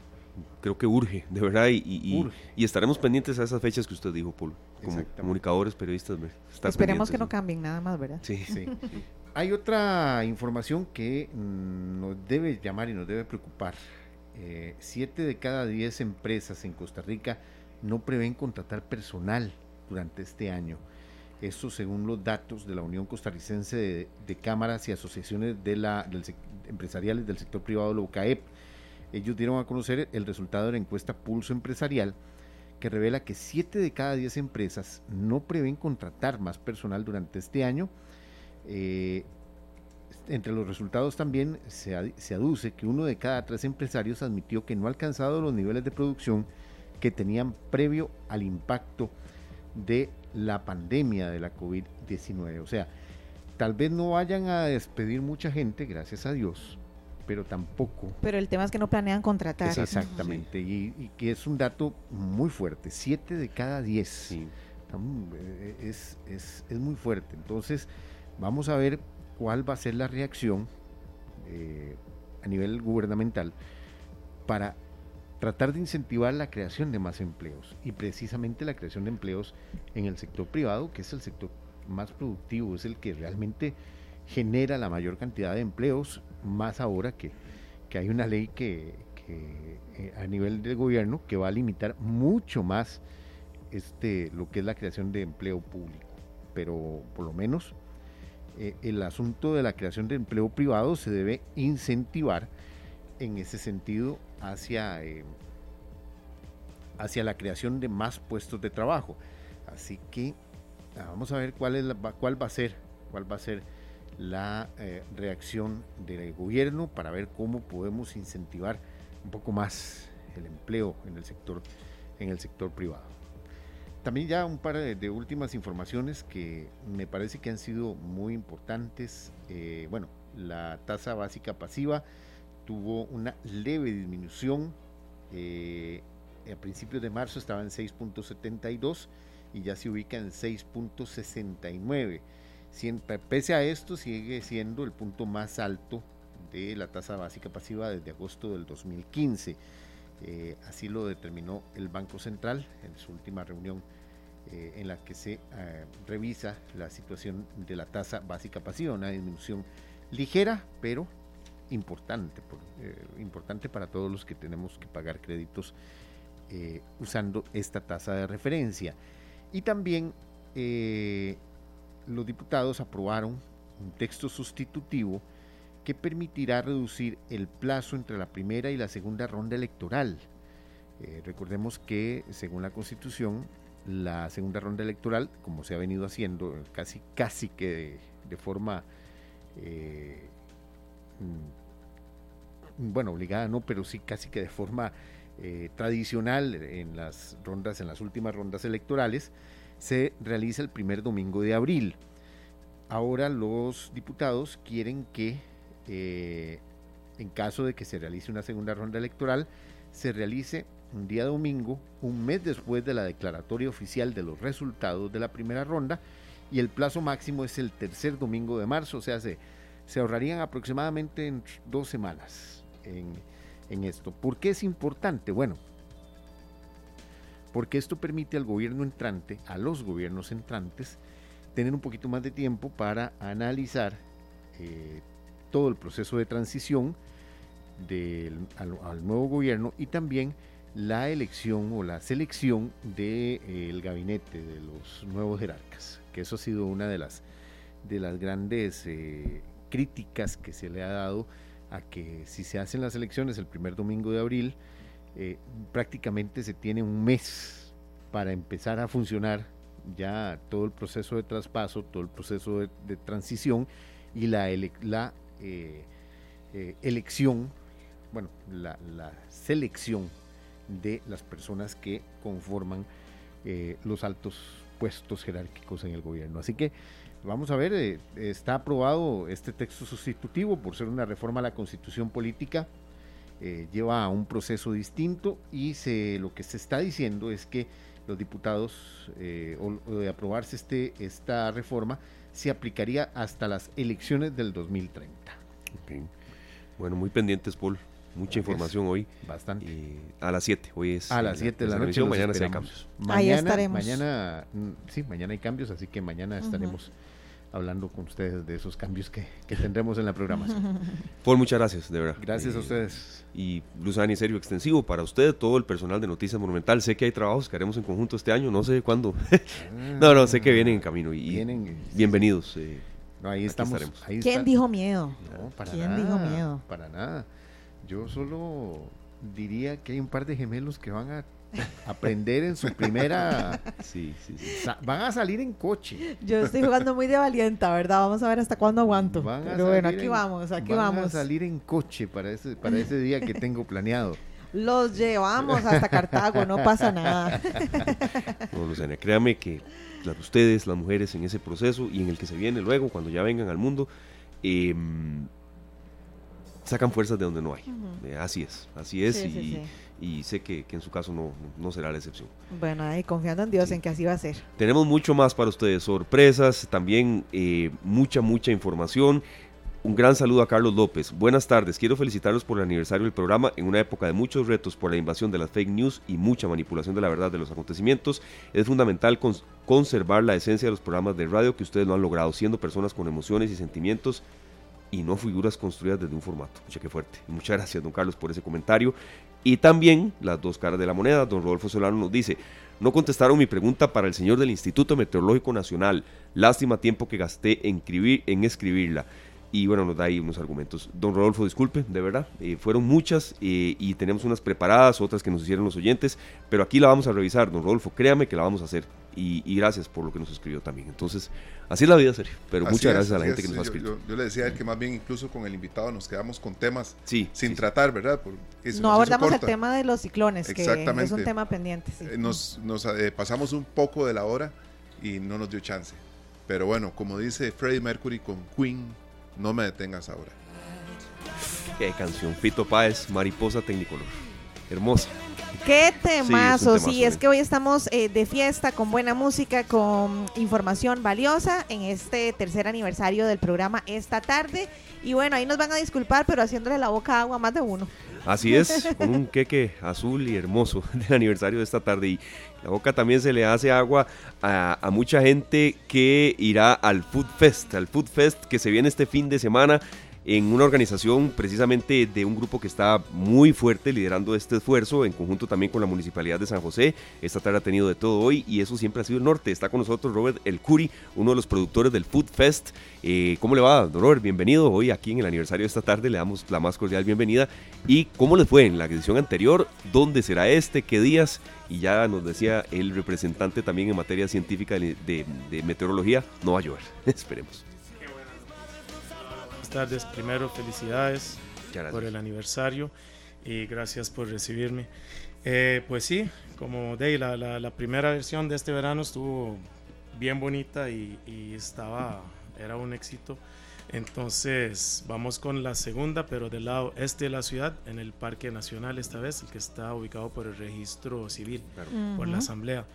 creo que urge, de verdad, y, y- y- Urge. y estaremos pendientes a esas fechas que usted dijo, Paul, como comunicadores, periodistas. Esperemos que no cambien nada más, ¿verdad? Sí, Sí. Hay otra información que nos debe llamar y nos debe preocupar. Eh, siete de cada diez empresas en Costa Rica no prevén contratar personal durante este año. Esto según los datos de la Unión Costarricense de, de Cámaras y Asociaciones de la, del empresariales del sector privado, la UCAEP. Ellos dieron a conocer el resultado de la encuesta Pulso Empresarial que revela que 7 de cada 10 empresas no prevén contratar más personal durante este año Eh, entre los resultados también se, se, aduce que uno de cada tres empresarios admitió que no ha alcanzado los niveles de producción que tenían previo al impacto de la pandemia de la COVID-19. O sea, tal vez no vayan a despedir mucha gente, gracias a Dios, pero tampoco. Pero el tema es que no planean contratar. Exactamente, y, que es un dato muy fuerte, siete de cada diez. Sí. Eh, es, es, es, muy fuerte. Entonces, vamos a ver cuál va a ser la reacción eh, a nivel gubernamental para tratar de incentivar la creación de más empleos y precisamente la creación de empleos en el sector privado, que es el sector más productivo, es el que realmente genera la mayor cantidad de empleos, más ahora que, que hay una ley que, que eh, a nivel del gobierno que va a limitar mucho más este, lo que es la creación de empleo público. Pero por lo menos eh, el asunto de la creación de empleo privado se debe incentivar en ese sentido hacia, eh, hacia la creación de más puestos de trabajo. Así que ah, vamos a ver cuál, es cuál va a ser, cuál va a ser la eh, reacción del gobierno para ver cómo podemos incentivar un poco más el empleo en el sector, en el sector privado. También ya un par de, últimas informaciones que me parece que han sido muy importantes. Eh, bueno, la tasa básica pasiva tuvo una leve disminución. Eh, a principios de marzo estaba en 6.72 y ya se ubica en 6.69 pese a esto, sigue siendo el punto más alto de la tasa básica pasiva desde agosto del 2015. Eh, así lo determinó el Banco Central en su última reunión eh, en la que se eh, revisa la situación de la tasa básica pasiva, una disminución ligera, pero importante, importante para todos los que tenemos que pagar créditos usando esta tasa de referencia. Y también los diputados aprobaron un texto sustitutivo que permitirá reducir el plazo entre la primera y la segunda ronda electoral. Eh, recordemos que, según la Constitución, la segunda ronda electoral, como se ha venido haciendo casi, casi que de, forma, eh, mm, bueno, obligada no, pero sí casi que de forma eh, tradicional en las rondas, en las últimas rondas electorales, se realiza el primer domingo de abril. Ahora los diputados quieren que, eh, en caso de que se realice una segunda ronda electoral, se realice un día domingo, un mes después de la declaratoria oficial de los resultados de la primera ronda, y el plazo máximo es el tercer domingo de marzo, o sea, se, se ahorrarían aproximadamente dos semanas en, en esto. ¿Por qué es importante? Bueno, porque esto permite al gobierno entrante, a los gobiernos entrantes, tener un poquito más de tiempo para analizar eh, todo el proceso de transición del, al, nuevo gobierno y también la elección o la selección del de, gabinete de los nuevos jerarcas, que eso ha sido una de las, de las grandes eh, críticas que se le ha dado a que si se hacen las elecciones el primer domingo de abril, eh, prácticamente se tiene un mes para empezar a funcionar ya todo el proceso de traspaso, todo el proceso de, transición y la, la eh, eh, elección, bueno, la, selección de las personas que conforman los altos puestos jerárquicos en el gobierno. Así que vamos a ver, está aprobado este texto sustitutivo por ser una reforma a la constitución política eh, lleva a un proceso distinto y se, lo que se está diciendo es que los diputados, eh, o, de aprobarse este, esta reforma, se aplicaría hasta las elecciones del 2030. Bueno, muy pendientes, Paul. Mucha información hoy. Bastante. a las 7, hoy es. A las 7 de la noche. Mañana hay cambios. Mañana, estaremos. Mañana, mm, sí, mañana hay cambios, así que mañana estaremos hablando con ustedes de esos cambios que, tendremos en la programación. Paul, muchas gracias, de verdad. Gracias a eh, ustedes. Y Luzani, serio, extensivo para usted, todo el personal de Noticias Monumental. Sé que hay trabajos que haremos en conjunto este año, no sé cuándo. no, no, sé que vienen en camino y vienen, bienvenidos. Eh, no, ahí estamos. ¿Quién dijo miedo? No, para ¿Quién nada, dijo miedo? Para nada. Yo solo diría que hay un par de gemelos que van a aprender en su primera... Sí, sí, sí. Van a salir en coche. Yo estoy jugando muy de valienta, ¿verdad? Vamos a ver hasta cuándo aguanto. Van a Pero bueno, aquí en- vamos, aquí van vamos. a salir en coche para ese, para ese día que tengo planeado. Los llevamos hasta Cartago, no pasa nada. No, Luzania, créame que las, ustedes, las mujeres, en ese proceso y en el que se viene luego, cuando ya vengan al mundo, eh, sacan fuerzas de donde no hay. Eh, así es, así es, Sí, y, sí, y sé que, que en su caso no, no será la excepción. Bueno, ahí confiando en Dios Sí. en que así va a ser. Tenemos mucho más para ustedes, sorpresas, también eh, mucha, mucha información. Un gran saludo a Carlos López. Buenas tardes, quiero felicitarlos por el aniversario del programa en una época de muchos retos por la invasión de las fake news y mucha manipulación de la verdad de los acontecimientos. Es fundamental cons- conservar la esencia de los programas de radio que ustedes lo han logrado, siendo personas con emociones y sentimientos y no figuras construidas desde un formato. Mucha que fuerte. Muchas gracias, don Carlos, por ese comentario. Y también las dos caras de la moneda. Don Rodolfo Solano nos dice, no contestaron mi pregunta para el señor del Instituto Meteorológico Nacional. Lástima tiempo que gasté en, escribir, en escribirla. Y bueno, nos da ahí unos argumentos. Don Rodolfo, disculpe, de verdad. eh, fueron muchas eh, y tenemos unas preparadas, otras que nos hicieron los oyentes. Pero aquí la vamos a revisar, don Rodolfo. Créame que la vamos a hacer. Y, y gracias por lo que nos escribió también. Entonces, así es la vida, serio. Pero Así muchas es, gracias a la gente que nos ha escrito. Yo, yo le decía a él que más bien incluso con el invitado nos quedamos con temas Sí, sin sí, tratar, ¿verdad? No abordamos el tema de los ciclones, que es un tema pendiente. sí. Eh, Nos, nos, eh, pasamos un poco de la hora y no nos dio chance. Pero bueno, como dice Freddie Mercury con Queen, no me detengas ahora. Qué canción. Fito Páez, Mariposa Tecnicolor. Hermosa. Qué temazo, sí, temazo, es eh. que hoy estamos eh, de fiesta con buena música, con información valiosa en este tercer aniversario del programa esta tarde. Y bueno, ahí nos van a disculpar, pero haciéndole la boca agua a más de uno. Así es, con un queque azul y hermoso del aniversario de esta tarde. Y la boca también se le hace agua a, a mucha gente que irá al Food Fest, al Food Fest que se viene este fin de semana en una organización precisamente de un grupo que está muy fuerte liderando este esfuerzo, en conjunto también con la Municipalidad de San José. Esta tarde ha tenido de todo hoy y eso siempre ha sido el norte. Está con nosotros Robert El Curi, uno de los productores del Food Fest. Eh, ¿Cómo le va, don Robert? Bienvenido. Hoy aquí en el aniversario de esta tarde le damos la más cordial bienvenida. ¿Y cómo les fue en la edición anterior? ¿Dónde será este? ¿Qué días? Y ya nos decía el representante también en materia científica de, meteorología, no va a llover. Esperemos. Buenas tardes. Primero, felicidades por el aniversario y gracias por recibirme. Eh, pues sí, como de la, la, la primera versión de este verano estuvo bien bonita y, y estaba, era un éxito. Entonces vamos con la segunda, pero del lado este de la ciudad, en el Parque Nacional esta vez, el que está ubicado por el registro civil, por la asamblea.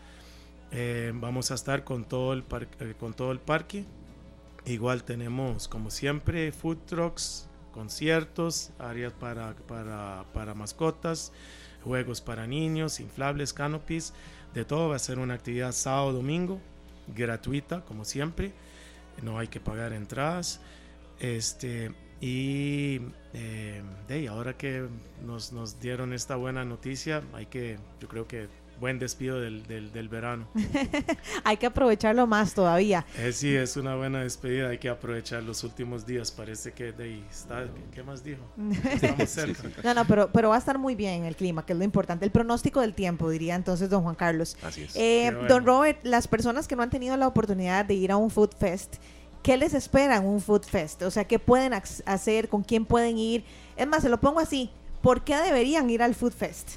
Eh, vamos a estar con todo el, par- eh, con todo el parque. Igual tenemos, como siempre, food trucks, conciertos, áreas para, para, para mascotas, juegos para niños, inflables, canopies, de todo. Va a ser una actividad sábado, domingo, gratuita, como siempre. No hay que pagar entradas. Este, y eh, ahora que nos, nos dieron esta buena noticia, hay que, yo creo que buen despido del, del, del verano. Hay que aprovecharlo más todavía. Eh, sí, es una buena despedida, hay que aprovechar los últimos días, parece que de ahí está, ¿qué más dijo? Estamos cerca. No, no, pero, pero va a estar muy bien el clima, que es lo importante. El pronóstico del tiempo, diría entonces don Juan Carlos. Así es. Eh, bueno. Don Robert, las personas que no han tenido la oportunidad de ir a un Food Fest, ¿qué les espera en un Food Fest? O sea, ¿qué pueden ac- hacer? ¿Con quién pueden ir? Es más, se lo pongo así. ¿Por qué deberían ir al Food Fest?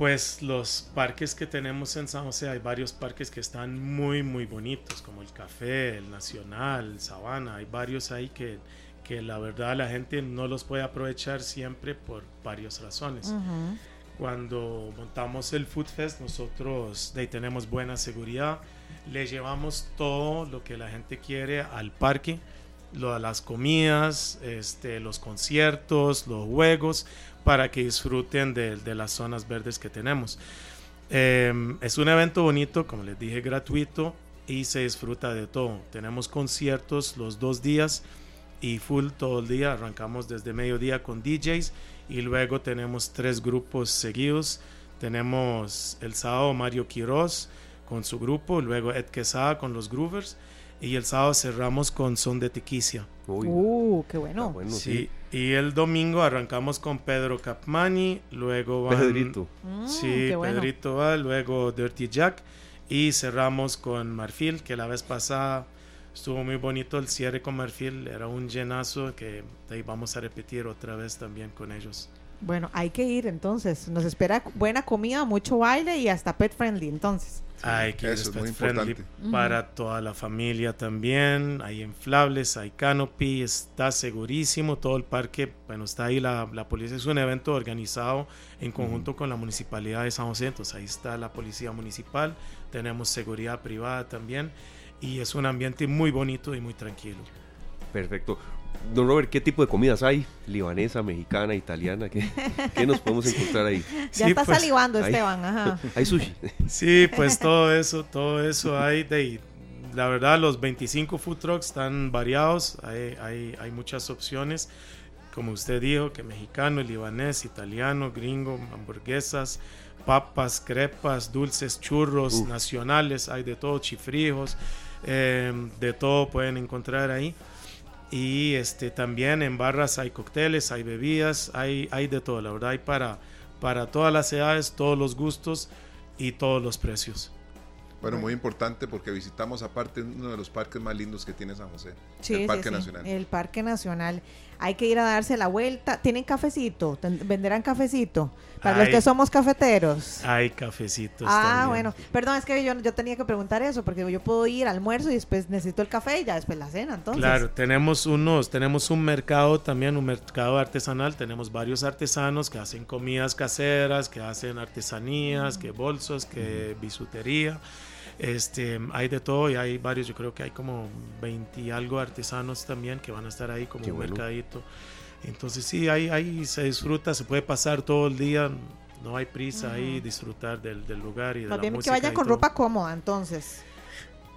Pues los parques que tenemos en San José, hay varios parques que están muy, muy bonitos, como el Café, el Nacional, el Sabana, hay varios ahí que, que la verdad la gente no los puede aprovechar siempre por varias razones. Cuando montamos el Food Fest, nosotros de ahí tenemos buena seguridad, le llevamos todo lo que la gente quiere al parque, lo, las comidas, este, los conciertos, los juegos, para que disfruten de, de las zonas verdes que tenemos. Eh, es un evento bonito, como les dije, gratuito y se disfruta de todo. Tenemos conciertos los dos días y full todo el día. Arrancamos desde mediodía con DJs y luego tenemos tres grupos seguidos. Tenemos el sábado Mario Quiroz con su grupo, luego Ed Quesada con los Groovers y el sábado cerramos con Son de Tequicia. Uy, Uh, qué bueno. bueno, sí. Sí, Y el domingo arrancamos con Pedro Capmani, luego van, Pedrito. Mm, Sí, bueno. Pedrito va, luego Dirty Jack y cerramos con Marfil, que la vez pasada estuvo muy bonito el cierre con Marfil, era un llenazo que ahí vamos a repetir otra vez también con ellos. Bueno, hay que ir entonces. Nos espera buena comida, mucho baile y hasta pet friendly entonces. Hay que Eso es muy friendly importante. para toda la familia también. Hay inflables, hay canopy, está segurísimo. Todo el parque, bueno, está ahí la, la policía. Es un evento organizado en conjunto con la municipalidad de San José. Entonces ahí está la policía municipal. Tenemos seguridad privada también. Y es un ambiente muy bonito y muy tranquilo. Perfecto. Don Robert, ¿qué tipo de comidas hay? Libanesa, mexicana, italiana, ¿qué, qué nos podemos encontrar ahí? Ya Sí, está pues, salivando. Esteban, ajá. Hay sushi. Sí, pues todo eso, todo eso hay de la verdad los 25 food trucks están variados, hay, hay, hay muchas opciones, como usted dijo, que mexicano, libanés, italiano, gringo, hamburguesas, papas, crepas, dulces, churros, Uf. nacionales, hay de todo, chifrijos, eh, de todo pueden encontrar ahí. Y este, también en barras hay cócteles, hay bebidas, hay, hay de todo, la verdad, hay para, para todas las edades, todos los gustos y todos los precios. Bueno, muy importante porque visitamos aparte uno de los parques más lindos que tiene San José, Sí, el sí, Parque sí, Nacional. El Parque Nacional. Hay que ir a darse la vuelta. ¿Tienen cafecito? ¿Venderán cafecito? Para los Ay. que somos cafeteros. Hay cafecitos. Ah, también. bueno. Perdón, es que yo, yo tenía que preguntar eso, porque yo puedo ir al almuerzo y después necesito el café y ya después la cena, entonces. Claro, tenemos unos, tenemos un mercado también, un mercado artesanal. Tenemos varios artesanos que hacen comidas caseras, que hacen artesanías, que bolsos, que bisutería. Este, hay de todo y hay varios, yo creo que hay como 20 y algo artesanos también que van a estar ahí como Qué un bueno. mercadito. Entonces sí, ahí, ahí se disfruta, se puede pasar todo el día, no hay prisa ahí, disfrutar del, del lugar y de Más la bien que música vayan y con todo. ropa cómoda, entonces.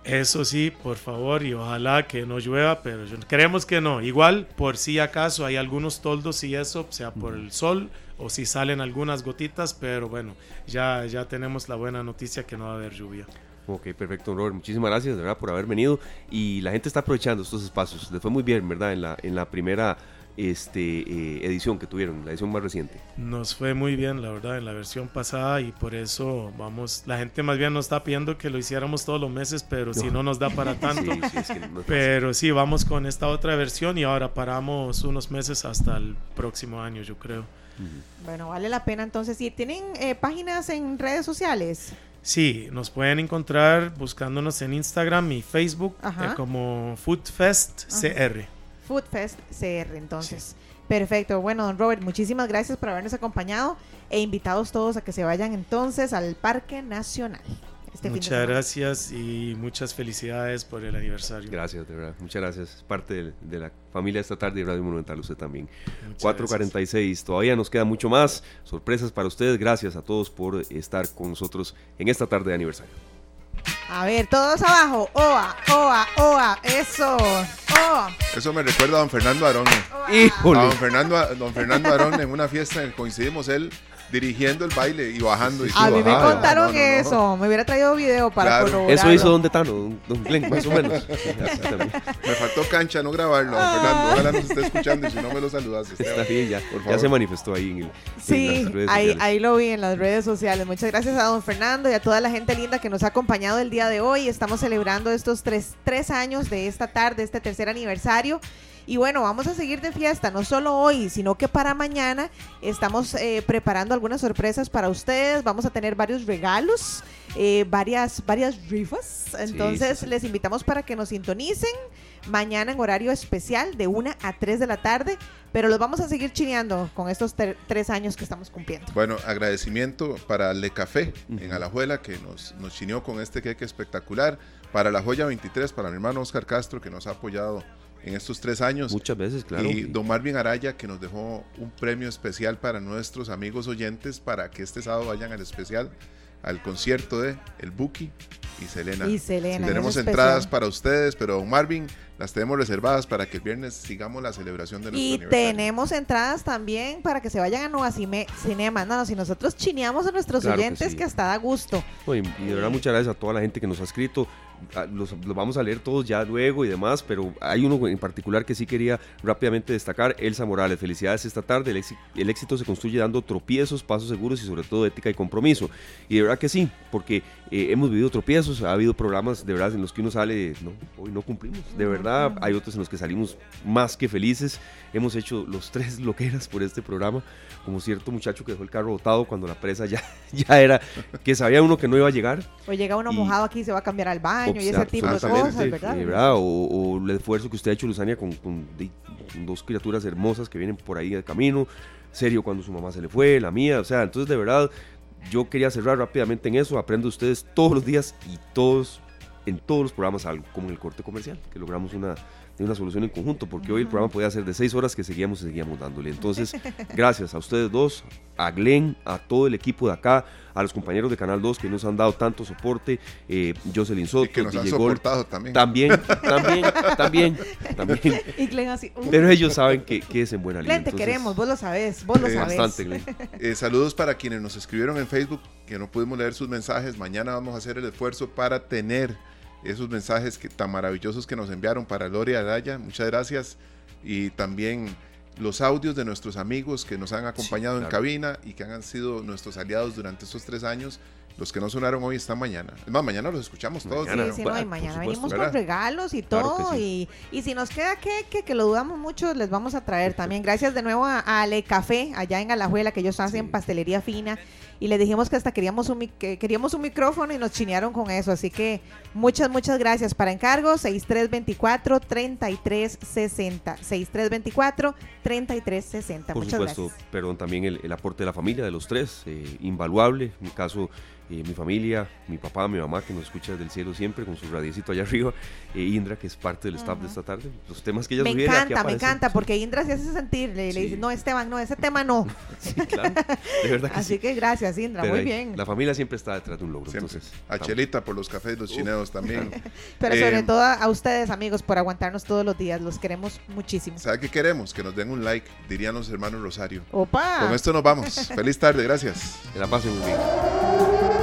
Eso sí, por favor, y ojalá que no llueva, pero yo- creemos que no. Igual, por si acaso, hay algunos toldos y eso, sea por el sol o si salen algunas gotitas, pero bueno, ya, ya tenemos la buena noticia que no va a haber lluvia. Ok, perfecto, Robert. Muchísimas gracias, de verdad, por haber venido. Y la gente está aprovechando estos espacios. Les fue muy bien, ¿verdad? En la, en la primera este, eh, edición que tuvieron, la edición más reciente. Nos fue muy bien, la verdad, en la versión pasada y por eso vamos, la gente más bien nos está pidiendo que lo hiciéramos todos los meses, pero si No. no nos da para tanto. Sí, sí, es que no es fácil. Pero sí, vamos con esta otra versión y ahora paramos unos meses hasta el próximo año, yo creo. Bueno, vale la pena entonces. ¿Y tienen eh, páginas en redes sociales? Sí, nos pueden encontrar buscándonos en Instagram y Facebook eh, como Foodfest CR. Food Fest CR, entonces. Perfecto. Bueno, don Robert, muchísimas gracias por habernos acompañado e invitados todos a que se vayan entonces al Parque Nacional. Este fin de Muchas gracias y muchas felicidades por el aniversario. Gracias, de verdad. Muchas gracias. Es parte de, de la familia esta tarde de Radio Monumental, usted también. Muchas 4.46. Todavía nos queda mucho más. Sorpresas para ustedes. Gracias a todos por estar con nosotros en esta tarde de aniversario. A ver, todos abajo. Oa, oa, oa. Eso. Oa. Eso me recuerda a don Fernando Arón. A ¡Híjole! don Fernando, don Fernando Arón en una fiesta en que coincidimos él dirigiendo el baile y bajando. Y A mí me contaron No, no, no. eso. Me hubiera traído video para Claro. Eso hizo Don Detano, don, don Glenn, más o menos. Me faltó cancha no grabarlo, don Fernando. Ojalá nos esté escuchando y si no me lo saludas. Está bien, ya, Por ya favor. se manifestó ahí en, el, en Sí, las redes ahí, ahí lo vi en las redes sociales. Muchas gracias a don Fernando y a toda la gente linda que nos ha acompañado el día de hoy. Estamos celebrando estos tres, tres años de esta tarde, este tercer aniversario. Y bueno, vamos a seguir de fiesta, no solo hoy, sino que para mañana estamos eh, preparando algunas sorpresas para ustedes. Vamos a tener varios regalos, eh, varias, varias rifas. Entonces sí, sí. les invitamos para que nos sintonicen mañana en horario especial de 1 a 3 de la tarde. Pero los vamos a seguir chineando con estos ter- tres años que estamos cumpliendo. Bueno, agradecimiento para Le Café en Alajuela que nos, nos chineó con este queque espectacular. Para la Joya 23, para mi hermano Oscar Castro que nos ha apoyado en estos tres años. Muchas veces, claro. y don Marvin Araya que nos dejó un premio especial para nuestros amigos oyentes para que este sábado vayan al especial, al concierto de El Buki y Selena. Y Selena, Tenemos entradas especial. para ustedes, pero don Marvin, las tenemos reservadas para que el viernes sigamos la celebración de nuestro Y aniversario. tenemos entradas también para que se vayan a Nueva Cime- Cinema. No, no, si nosotros chineamos a nuestros Claro que oyentes sí. que, hasta da gusto. No, y, y de verdad muchas gracias a toda la gente que nos ha escrito. Ah, Los, los vamos a leer todos ya luego y demás, pero hay uno en particular que sí quería rápidamente destacar. Elsa Morales, felicidades esta tarde. El, éxi- el éxito se construye dando tropiezos, pasos seguros y sobre todo ética y compromiso. Y de verdad que sí, porque eh, hemos vivido tropiezos, ha habido programas de verdad en los que uno sale, no, hoy no cumplimos. De verdad, hay otros en los que salimos más que felices. Hemos hecho los tres loqueras por este programa, como cierto muchacho que dejó el carro botado cuando la presa ya, ya era, que sabía uno que no iba a llegar. O llega uno Y- mojado aquí y se va a cambiar al baño y ese tipo de cosas, ¿verdad? ¿verdad? O, o el esfuerzo que usted ha hecho, Luzania, con, con dos criaturas hermosas que vienen por ahí de camino. Serio cuando su mamá se le fue, la mía. O sea, entonces de verdad, yo quería cerrar rápidamente en eso. Aprendo de ustedes todos los días y todos, en todos los programas algo, como en el corte comercial, que logramos una, una solución en conjunto, porque hoy el programa podía ser de seis horas que seguíamos y seguíamos dándole. Entonces, gracias a ustedes dos, a Glenn, a todo el equipo de acá, a los compañeros de Canal 2 que nos han dado tanto soporte, eh, Jocelyn Soto, Y que nos han soportado también. también, también, también, también. Y Glenn así, uh, Pero ellos saben que, que es en buena línea. Glenn, te entonces, queremos, vos lo sabés, vos lo Eh, sabés. Bastante, Glenn. Eh, saludos para quienes nos escribieron en Facebook, que no pudimos leer sus mensajes. Mañana vamos a hacer el esfuerzo para tener esos mensajes que, tan maravillosos que nos enviaron para Lori Araya. Muchas gracias. Y también los audios de nuestros amigos que nos han acompañado en claro. cabina y que han sido nuestros aliados durante estos tres años. Los que no sonaron hoy están mañana. Es más, mañana los escuchamos todos. Mañana, Sí, sí, no, y mañana supuesto, venimos ¿verdad? con regalos y Claro todo. sí. y, y si nos queda que, que, que lo dudamos mucho, les vamos a traer también. Gracias de nuevo a, a Ale Café, allá en Alajuela, que ellos hacen Sí. pastelería fina. Y les dijimos que hasta queríamos un, que queríamos un micrófono y nos chinearon con eso. Así que muchas, muchas gracias. Para encargo, 6324-3360. 6324-3360. Por Muchas supuesto, gracias. perdón, también el, el aporte de la familia, de los tres, eh, invaluable. En mi caso, eh, mi familia, mi papá, mi mamá, que nos escucha desde el cielo siempre, con su radiecito allá arriba, eh, Indra, que es parte del staff de esta tarde. Los temas que ella Me sugiere, aquí encanta, me encanta, porque Indra se hace sentir. Le, le dice, no, Esteban, no, ese tema no. Sí, claro, de verdad que Así sí. que gracias, Indra, Pero muy ahí, bien. La familia siempre está detrás de un logro. Siempre. Entonces, A estamos- Chelita por los cafés, los chineos también. Pero Eh, sobre todo a, a ustedes, amigos, por aguantarnos todos los días. Los queremos muchísimo. ¿Sabe qué queremos? Que nos den un like, dirían los hermanos Rosario. ¡Opa! Con esto nos vamos. Feliz tarde, gracias. Que la pasen muy bien.